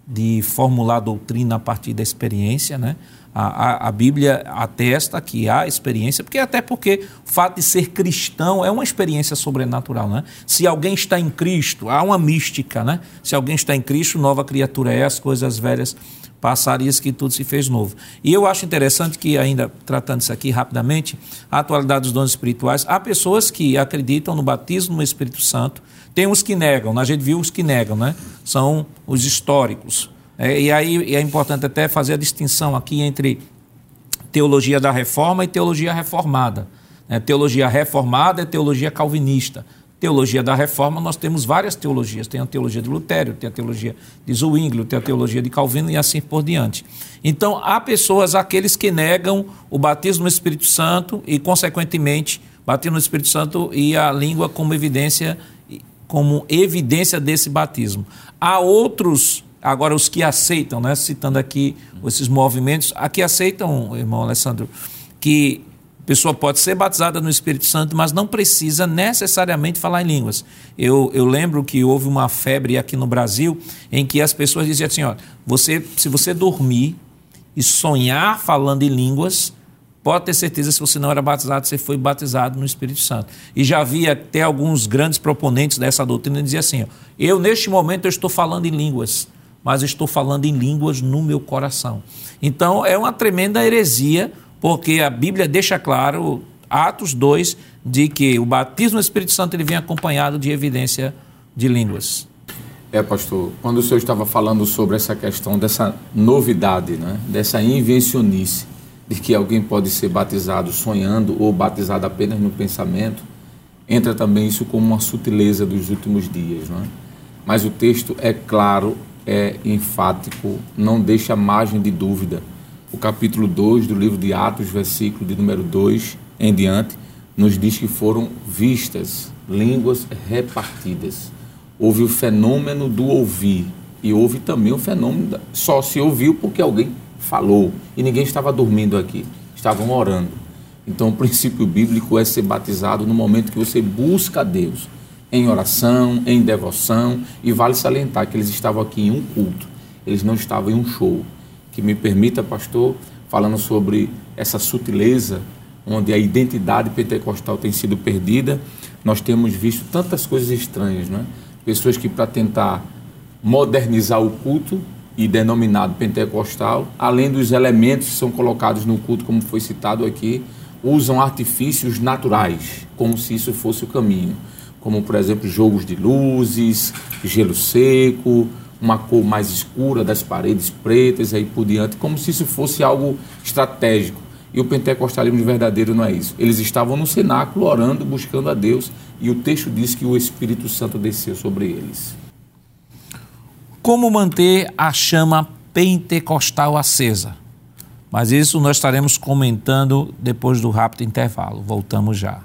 de formular doutrina a partir da experiência, né? A, a, a, Bíblia atesta que há experiência, porque até porque o fato de ser cristão é uma experiência sobrenatural, né? Se alguém está em Cristo, há uma mística, né? Se alguém está em Cristo, nova criatura é, as coisas velhas passaram que tudo se fez novo. E eu acho interessante que, ainda tratando isso aqui rapidamente, a atualidade dos dons espirituais, há pessoas que acreditam no batismo no Espírito Santo, tem os que negam, a gente viu os que negam, né? São os históricos. É, e aí é importante até fazer a distinção aqui entre teologia da reforma e teologia reformada. É, teologia reformada é teologia calvinista. Teologia da reforma, nós temos várias teologias. Tem a teologia de Lutério, tem a teologia de Zwinglio, tem a teologia de Calvino e assim por diante. Então, há pessoas, aqueles que negam o batismo no Espírito Santo e, consequentemente, batismo no Espírito Santo e a língua como evidência como evidência desse batismo. Há outros, agora os que aceitam, né, citando aqui esses movimentos, aqui aceitam, irmão Alessandro, que a pessoa pode ser batizada no Espírito Santo, mas não precisa necessariamente falar em línguas. Eu, eu lembro que houve uma febre aqui no Brasil em que as pessoas diziam assim: ó, você, se você dormir e sonhar falando em línguas, pode ter certeza, se você não era batizado, você foi batizado no Espírito Santo. E já havia até alguns grandes proponentes dessa doutrina que diziam assim: ó, eu, neste momento, eu estou falando em línguas, mas estou falando em línguas no meu coração. Então, é uma tremenda heresia, porque a Bíblia deixa claro, Atos 2, de que o batismo no Espírito Santo ele vem acompanhado de evidência de línguas. É, pastor, quando o senhor estava falando sobre essa questão dessa novidade, né, dessa invencionice, de que alguém pode ser batizado sonhando ou batizado apenas no pensamento, entra também isso como uma sutileza dos últimos dias. Não é? Mas o texto é claro, é enfático, não deixa margem de dúvida. O capítulo 2 do livro de Atos, versículo de número 2 em diante, nos diz que foram vistas línguas repartidas houve o fenômeno do ouvir e houve também o fenômeno da... só se ouviu porque alguém falou e ninguém estava dormindo aqui, estavam orando. Então o princípio bíblico é ser batizado no momento que você busca a Deus em oração, em devoção e vale salientar que eles estavam aqui em um culto, eles não estavam em um show. Que me permita, pastor, falando sobre essa sutileza onde a identidade pentecostal tem sido perdida, nós temos visto tantas coisas estranhas, não é? pessoas que, para tentar modernizar o culto e denominado pentecostal, além dos elementos que são colocados no culto, como foi citado aqui, usam artifícios naturais, como se isso fosse o caminho, como por exemplo jogos de luzes, gelo seco, uma cor mais escura das paredes pretas, aí por diante, como se isso fosse algo estratégico. E o pentecostalismo verdadeiro não é isso. Eles estavam no cenáculo orando, buscando a Deus, e o texto diz que o Espírito Santo desceu sobre eles. Como manter a chama pentecostal acesa? Mas isso nós estaremos comentando depois do rápido intervalo. Voltamos já.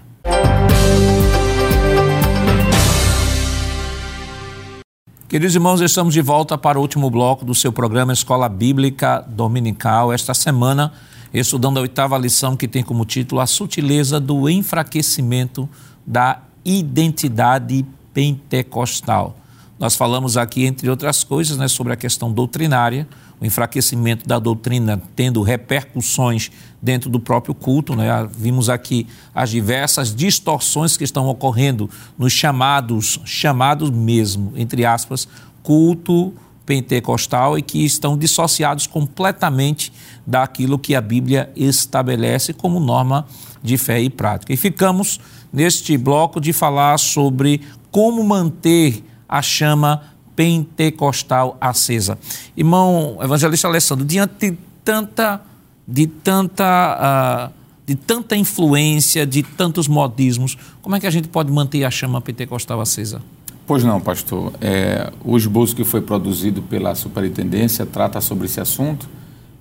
Queridos irmãos, estamos de volta para o último bloco do seu programa Escola Bíblica Dominical. Esta semana estudando a oitava lição que tem como título A Sutileza do Enfraquecimento da Identidade Pentecostal. Nós falamos aqui, entre outras coisas, né, sobre a questão doutrinária, o enfraquecimento da doutrina tendo repercussões dentro do próprio culto. Né? Vimos aqui as diversas distorções que estão ocorrendo nos chamados, chamados mesmo, entre aspas, culto pentecostal e que estão dissociados completamente daquilo que a Bíblia estabelece como norma de fé e prática. E ficamos neste bloco de falar sobre como manter a chama pentecostal acesa. Irmão evangelista Alessandro, diante de tanta de tanta uh, de tanta influência, de tantos modismos, como é que a gente pode manter a chama pentecostal acesa? Pois não, pastor. É, o esboço que foi produzido pela superintendência trata sobre esse assunto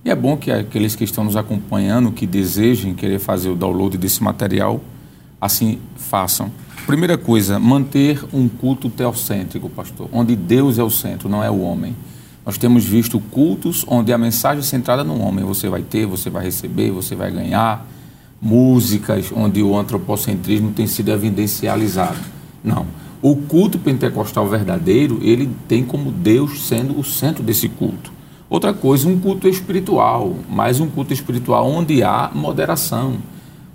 e é bom que aqueles que estão nos acompanhando, que desejem querer fazer o download desse material, assim façam. Primeira coisa, manter um culto teocêntrico, pastor, onde Deus é o centro, não é o homem. Nós temos visto cultos onde a mensagem é centrada no homem. Você vai ter, você vai receber, você vai ganhar. Músicas onde o antropocentrismo tem sido evidencializado. Não o culto pentecostal verdadeiro, ele tem como Deus sendo o centro desse culto. Outra coisa, um culto espiritual, mas um culto espiritual onde há moderação,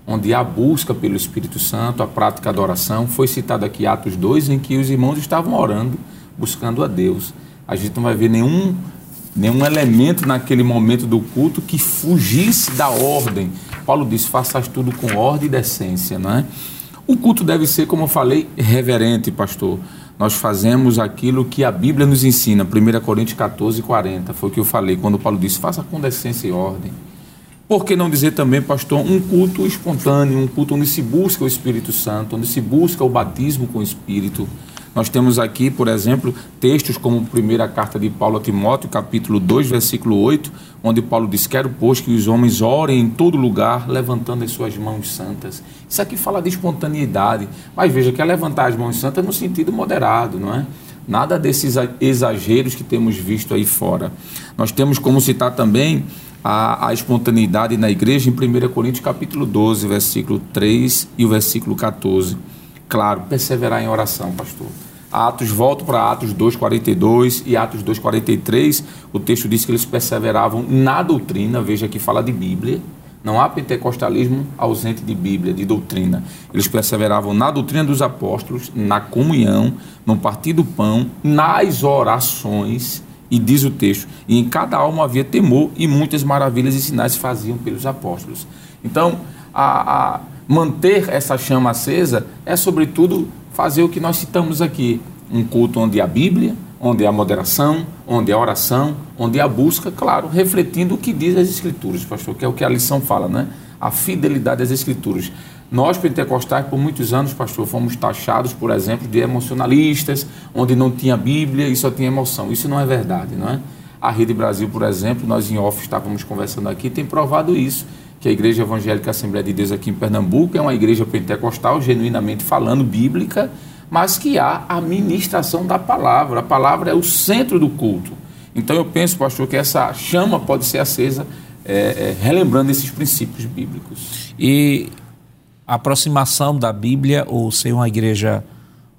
onde há busca pelo Espírito Santo, a prática da oração. Foi citado aqui Atos 2, em que os irmãos estavam orando, buscando a Deus. A gente não vai ver nenhum, nenhum elemento naquele momento do culto que fugisse da ordem. Paulo diz: faças tudo com ordem e decência, não é? O culto deve ser, como eu falei, reverente, pastor. Nós fazemos aquilo que a Bíblia nos ensina, 1 Coríntios 14, 40. Foi o que eu falei quando Paulo disse: faça com decência e ordem. Por que não dizer também, pastor, um culto espontâneo, um culto onde se busca o Espírito Santo, onde se busca o batismo com o Espírito? Nós temos aqui, por exemplo, textos como a primeira carta de Paulo a Timóteo, capítulo 2, versículo 8, onde Paulo diz: Quero, pois, que os homens orem em todo lugar, levantando as suas mãos santas. Isso aqui fala de espontaneidade, mas veja que é levantar as mãos santas no sentido moderado, não é? Nada desses exageros que temos visto aí fora. Nós temos como citar também a, a espontaneidade na igreja em 1 Coríntios capítulo 12, versículo 3 e o versículo 14 claro, perseverar em oração, pastor. Atos, volto para Atos 2,42 e Atos 2,43, o texto diz que eles perseveravam na doutrina, veja que fala de Bíblia, Não há pentecostalismo ausente de Bíblia, de doutrina. Eles perseveravam na doutrina dos apóstolos, na comunhão, no partir do pão, nas orações, e diz o texto, e em cada alma havia temor, e muitas maravilhas e sinais faziam pelos apóstolos. Então, a, a manter essa chama acesa é, sobretudo, fazer o que nós citamos aqui: um culto onde há Bíblia, onde há moderação, onde há oração, onde há busca, claro, refletindo o que diz as Escrituras, pastor, que é o que a lição fala, né? A fidelidade às Escrituras. Nós, pentecostais, por muitos anos, pastor, fomos taxados, por exemplo, de emocionalistas, onde não tinha Bíblia e só tinha emoção. Isso não é verdade, não é? A Rede Brasil, por exemplo, nós em off estávamos conversando aqui, tem provado isso, que a Igreja Evangélica Assembleia de Deus aqui em Pernambuco é uma igreja pentecostal, genuinamente falando, bíblica, mas que há a ministração da palavra. A palavra é o centro do culto. Então eu penso, pastor, que essa chama pode ser acesa é, é, relembrando esses princípios bíblicos. E aproximação da Bíblia, ou ser uma igreja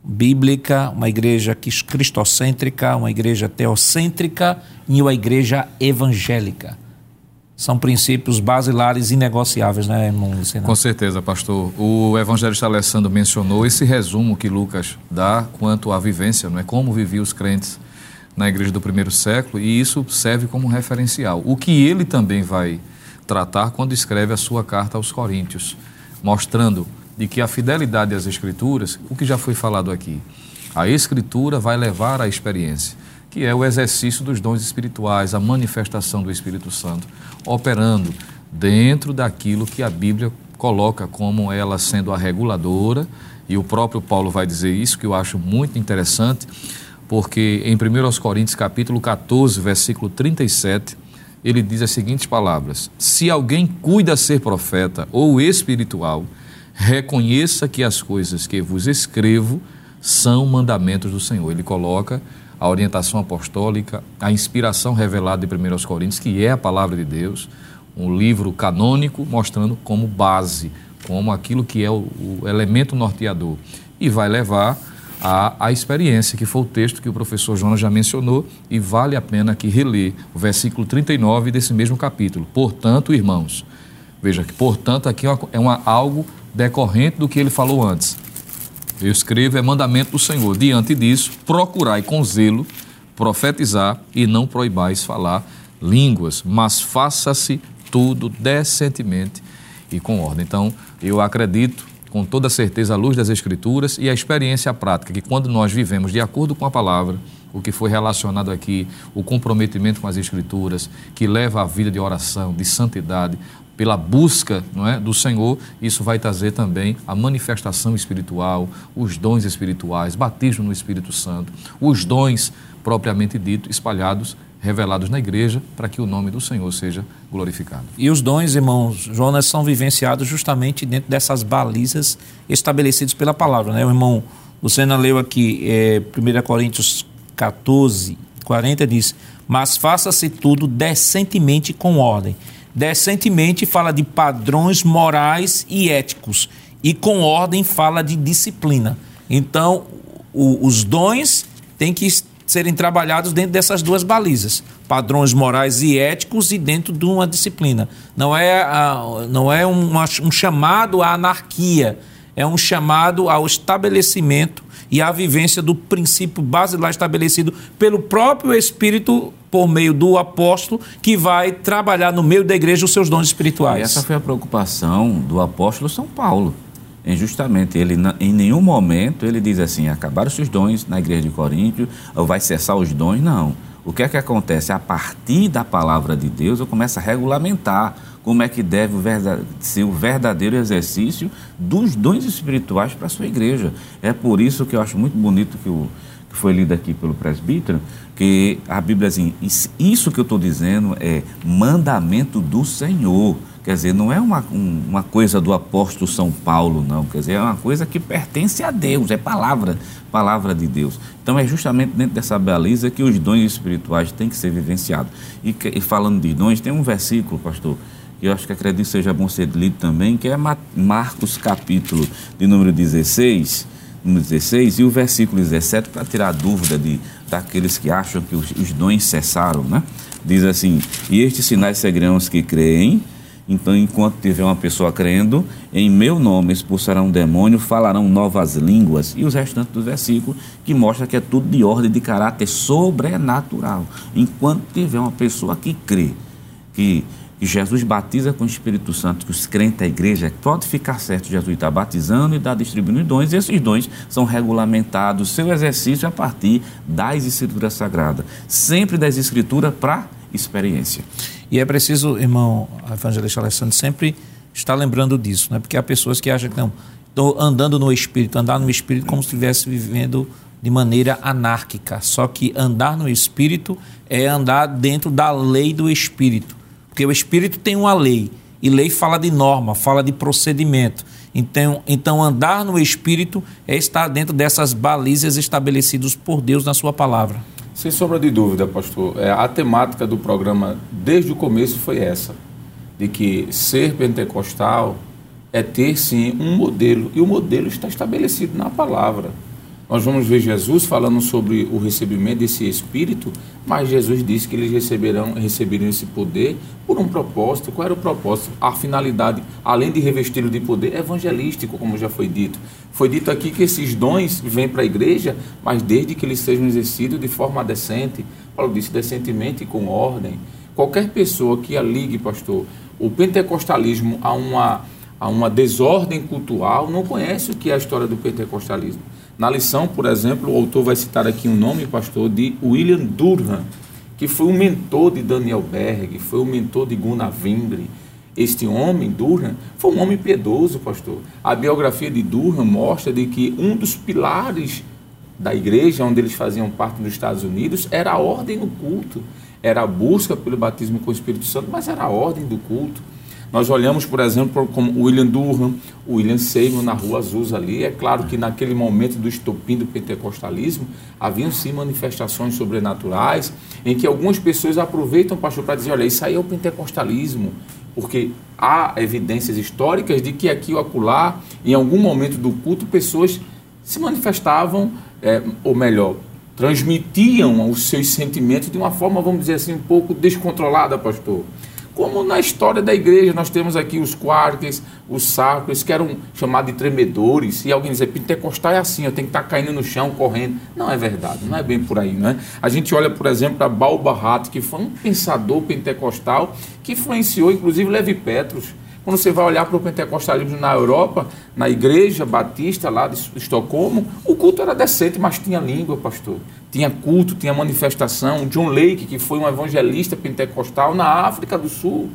bíblica, uma igreja cristocêntrica, uma igreja teocêntrica e uma igreja evangélica são princípios basilares inegociáveis, né, irmão? Com certeza, pastor. O evangelista Alessandro mencionou esse resumo que Lucas dá quanto à vivência, não é como viviam os crentes na igreja do primeiro século, e isso serve como referencial. O que ele também vai tratar quando escreve a sua carta aos Coríntios, mostrando de que a fidelidade às escrituras, o que já foi falado aqui, a escritura vai levar à experiência que é o exercício dos dons espirituais, a manifestação do Espírito Santo, operando dentro daquilo que a Bíblia coloca como ela sendo a reguladora, e o próprio Paulo vai dizer isso, que eu acho muito interessante, porque em 1 Coríntios capítulo 14, versículo 37, ele diz as seguintes palavras: Se alguém cuida ser profeta ou espiritual, reconheça que as coisas que vos escrevo são mandamentos do Senhor. Ele coloca a orientação apostólica, a inspiração revelada de 1 Coríntios, que é a palavra de Deus, um livro canônico mostrando como base, como aquilo que é o, o elemento norteador. E vai levar à, à experiência, que foi o texto que o professor Jonas já mencionou, e vale a pena aqui reler o versículo 39 desse mesmo capítulo. Portanto, irmãos, veja que, portanto, aqui é, uma, é uma, algo decorrente do que ele falou antes. Eu escrevo, é mandamento do Senhor. Diante disso, procurai com zelo profetizar e não proibais falar línguas, mas faça-se tudo decentemente e com ordem. Então, eu acredito com toda certeza à luz das Escrituras e a experiência prática, que quando nós vivemos de acordo com a palavra, o que foi relacionado aqui, o comprometimento com as Escrituras, que leva à vida de oração, de santidade, pela busca não é, do Senhor, isso vai trazer também a manifestação espiritual, os dons espirituais, batismo no Espírito Santo, os dons propriamente dito, espalhados, revelados na igreja, para que o nome do Senhor seja glorificado. E os dons, irmãos, Jonas, são vivenciados justamente dentro dessas balizas estabelecidas pela palavra. Né? O irmão Lucena leu aqui, é, 1 Coríntios 14, 40, diz: Mas faça-se tudo decentemente com ordem Decentemente fala de padrões morais e éticos. E com ordem fala de disciplina. Então, o, os dons têm que serem trabalhados dentro dessas duas balizas, padrões morais e éticos e dentro de uma disciplina. Não é, não é uma, um chamado à anarquia, é um chamado ao estabelecimento e à vivência do princípio basilar estabelecido pelo próprio Espírito por meio do apóstolo que vai trabalhar no meio da igreja os seus dons espirituais. E essa foi a preocupação do apóstolo São Paulo. Em justamente, ele em nenhum momento ele diz assim, acabaram os dons na igreja de Coríntio, ou vai cessar os dons, não. O que é que acontece? A partir da palavra de Deus, eu começo a regulamentar como é que deve ser o verdadeiro exercício dos dons espirituais para a sua igreja. É por isso que eu acho muito bonito que, o, que foi lido aqui pelo presbítero, que a Bíblia assim, isso que eu estou dizendo é mandamento do Senhor. Quer dizer, não é uma, uma coisa do apóstolo São Paulo, não. Quer dizer, é uma coisa que pertence a Deus, é palavra, palavra de Deus. Então é justamente dentro dessa baliza que os dons espirituais têm que ser vivenciados. E, e falando de dons, tem um versículo, pastor, que eu acho que acredito seja bom ser lido também, que é Marcos capítulo de número 16, número 16 e o versículo 17, para tirar a dúvida de, daqueles que acham que os, os dons cessaram, né? Diz assim: E estes sinais seguirão os que creem, Então, enquanto tiver uma pessoa crendo, em meu nome expulsarão demônio, falarão novas línguas. E os restantes do versículo, que mostra que é tudo de ordem de caráter sobrenatural. Enquanto tiver uma pessoa que crê, que, que Jesus batiza com o Espírito Santo, que os crentes da igreja, pode ficar certo, Jesus está batizando e está distribuindo dons, e esses dons são regulamentados, seu exercício a partir das Escrituras Sagradas. Sempre das Escrituras para experiência. E é preciso, irmão evangelista Alessandro, sempre estar lembrando disso, né? porque há pessoas que acham que não, estou andando no Espírito, andar no Espírito como se estivesse vivendo de maneira anárquica. Só que andar no Espírito é andar dentro da lei do Espírito. Porque o Espírito tem uma lei, e lei fala de norma, fala de procedimento. Então, então andar no Espírito é estar dentro dessas balizas estabelecidas por Deus na sua palavra. Sem sombra de dúvida, pastor, é, a temática do programa desde o começo foi essa, de que ser pentecostal é ter sim um modelo, e o modelo está estabelecido na palavra. Nós vamos ver Jesus falando sobre o recebimento desse Espírito, mas Jesus disse que eles receberão, receberão esse poder por um propósito. Qual era o propósito? A finalidade, além de revesti-lo de poder, evangelístico, como já foi dito. Foi dito aqui que esses dons vêm para a igreja, mas desde que eles sejam exercidos de forma decente. Paulo disse decentemente e com ordem. Qualquer pessoa que ligue, pastor, o pentecostalismo a uma, a uma desordem cultural não conhece o que é a história do pentecostalismo. Na lição, por exemplo, o autor vai citar aqui um nome, pastor, de William Durham, que foi um mentor de Daniel Berg, foi um mentor de Gunnar Wingre. Este homem, Durham, foi um homem piedoso, pastor. A biografia de Durham mostra de que um dos pilares da igreja, onde eles faziam parte nos Estados Unidos, era a ordem no culto. Era a busca pelo batismo com o Espírito Santo, mas era a ordem do culto. Nós olhamos, por exemplo, como William Durham, William Seymour na Rua Azusa ali. É claro que naquele momento do estopim do pentecostalismo, haviam sim manifestações sobrenaturais, em que algumas pessoas aproveitam, pastor, para dizer, olha, isso aí é o pentecostalismo, porque há evidências históricas de que aqui ou acolá, em algum momento do culto, pessoas se manifestavam, é, ou melhor, transmitiam os seus sentimentos de uma forma, vamos dizer assim, um pouco descontrolada, pastor. Como na história da igreja, nós temos aqui os quarques, os sacros, que eram chamados de tremedores, e alguém diz, pentecostal é assim, eu tenho que estar caindo no chão, correndo. Não é verdade, não é bem por aí, não é? A gente olha, por exemplo, para Balbahat, que foi um pensador pentecostal, que influenciou, inclusive, Levi Petrus. Quando você vai olhar para o pentecostalismo na Europa, na igreja batista lá de Estocolmo, o culto era decente, mas tinha língua, pastor. Tinha culto, tinha manifestação. John Lake, que foi um evangelista pentecostal na África do Sul.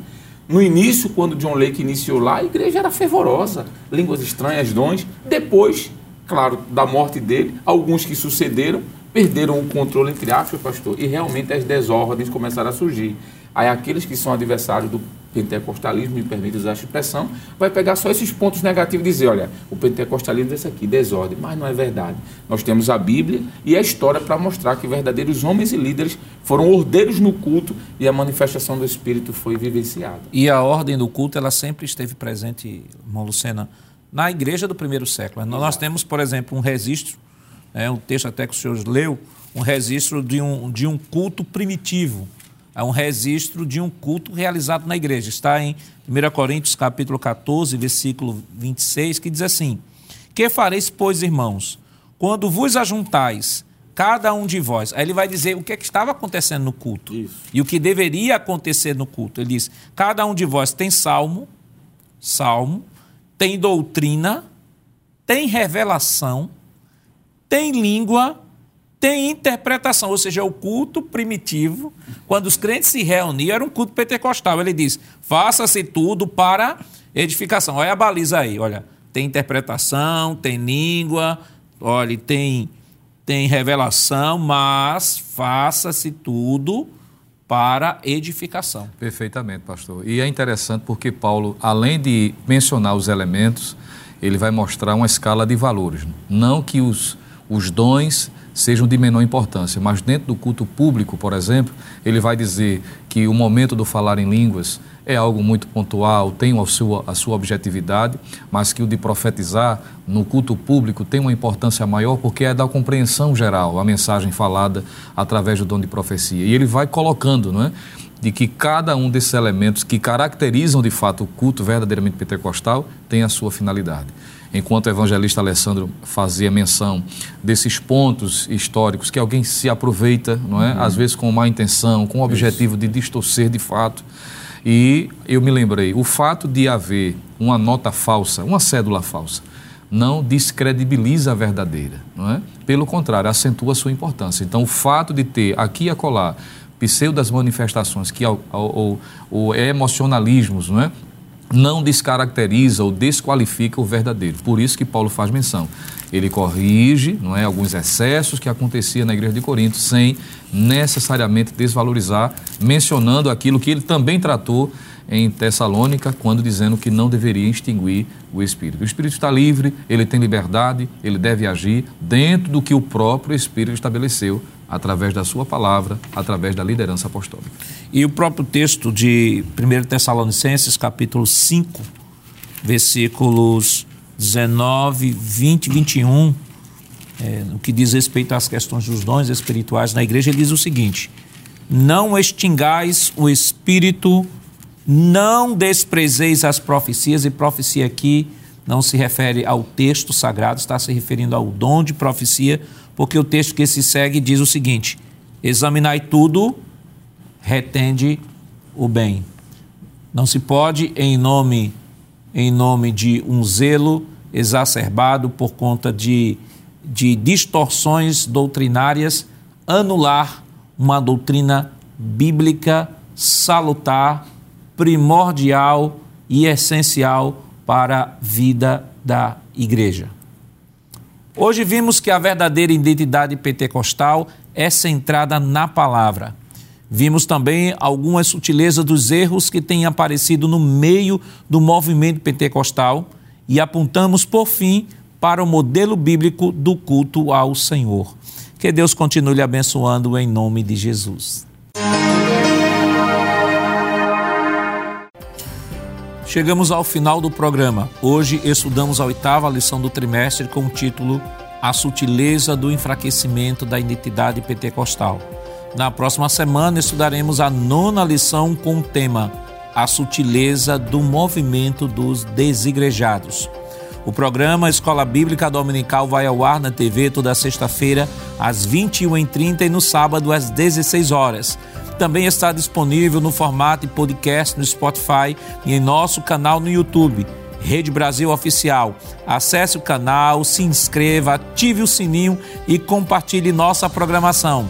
No início, quando John Lake iniciou lá, a igreja era fervorosa, línguas estranhas, dons. Depois, claro, da morte dele, alguns que sucederam perderam o controle, entre aspas, pastor, e realmente as desordens começaram a surgir. Aí aqueles que são adversários do pentecostalismo, me permite usar a expressão, vai pegar só esses pontos negativos e dizer, olha, o pentecostalismo é esse aqui, desordem, mas não é verdade. Nós temos a Bíblia e a história para mostrar que verdadeiros homens e líderes foram ordeiros no culto e a manifestação do Espírito foi vivenciada. E a ordem do culto, ela sempre esteve presente, irmão Lucena, na igreja do primeiro século. Exato. Nós temos, por exemplo, um registro, é, um texto até que o senhor leu, um registro de um, de um culto primitivo, é um registro de um culto realizado na igreja. Está em 1 Coríntios capítulo 14, versículo 26, que diz assim: Que fareis, pois, irmãos, quando vos ajuntais, cada um de vós. Aí ele vai dizer o que, é que estava acontecendo no culto Isso. e o que deveria acontecer no culto. Ele diz: cada um de vós tem salmo, salmo, tem doutrina, tem revelação, tem língua tem interpretação, ou seja, o culto primitivo, quando os crentes se reuniam, era um culto pentecostal. Ele diz: faça-se tudo para edificação. Olha a baliza aí, olha. Tem interpretação, tem língua, olha, tem, tem revelação, mas faça-se tudo para edificação. Perfeitamente, pastor. E é interessante porque Paulo, além de mencionar os elementos, ele vai mostrar uma escala de valores. Não que os, os dons sejam de menor importância. Mas dentro do culto público, por exemplo, ele vai dizer que o momento do falar em línguas é algo muito pontual, tem a sua, a sua objetividade, mas que o de profetizar no culto público tem uma importância maior porque é da compreensão geral, a mensagem falada através do dom de profecia. E ele vai colocando, não é? de que cada um desses elementos que caracterizam de fato o culto verdadeiramente pentecostal tem a sua finalidade. Enquanto o evangelista Alessandro fazia menção desses pontos históricos que alguém se aproveita, não é? Uhum. Às vezes com má intenção, com o objetivo Isso. de distorcer de fato. E eu me lembrei, o fato de haver uma nota falsa, uma cédula falsa, não descredibiliza a verdadeira, não é? Pelo contrário, acentua sua importância. Então, o fato de ter aqui e acolá pseudas manifestações, que o emocionalismos, não é? Não descaracteriza ou desqualifica o verdadeiro. Por isso que Paulo faz menção. Ele corrige, não é, alguns excessos que aconteciam na igreja de Corinto sem necessariamente desvalorizar, mencionando aquilo que ele também tratou em Tessalônica, quando dizendo que não deveria extinguir o Espírito. O Espírito está livre, ele tem liberdade, ele deve agir dentro do que o próprio Espírito estabeleceu, através da sua palavra, através da liderança apostólica. E o próprio texto de 1 Tessalonicenses, capítulo 5, versículos 19, 20 e 21, é, no que diz respeito às questões dos dons espirituais na igreja, ele diz o seguinte: Não extingais o espírito não desprezeis as profecias, e profecia aqui não se refere ao texto sagrado, está se referindo ao dom de profecia, porque o texto que se segue diz o seguinte: examinai tudo, retende o bem. Não se pode, em nome, em nome de um zelo exacerbado por conta de, de distorções doutrinárias, anular uma doutrina bíblica salutar primordial e essencial para a vida da igreja. Hoje vimos que a verdadeira identidade pentecostal é centrada na palavra. Vimos também algumas sutilezas dos erros que têm aparecido no meio do movimento pentecostal e apontamos, por fim, para o modelo bíblico do culto ao Senhor. Que Deus continue lhe abençoando em nome de Jesus. Chegamos ao final do programa. Hoje estudamos a oitava lição do trimestre com o título A Sutileza do Enfraquecimento da Identidade Pentecostal. Na próxima semana estudaremos a nona lição com o tema A Sutileza do Movimento dos Desigrejados. O programa Escola Bíblica Dominical vai ao ar na TV toda sexta-feira às 21h30 e no sábado às 16 horas também está disponível no formato de podcast no Spotify e em nosso canal no YouTube. Rede Brasil Oficial. Acesse o canal, se inscreva, ative o sininho e compartilhe nossa programação.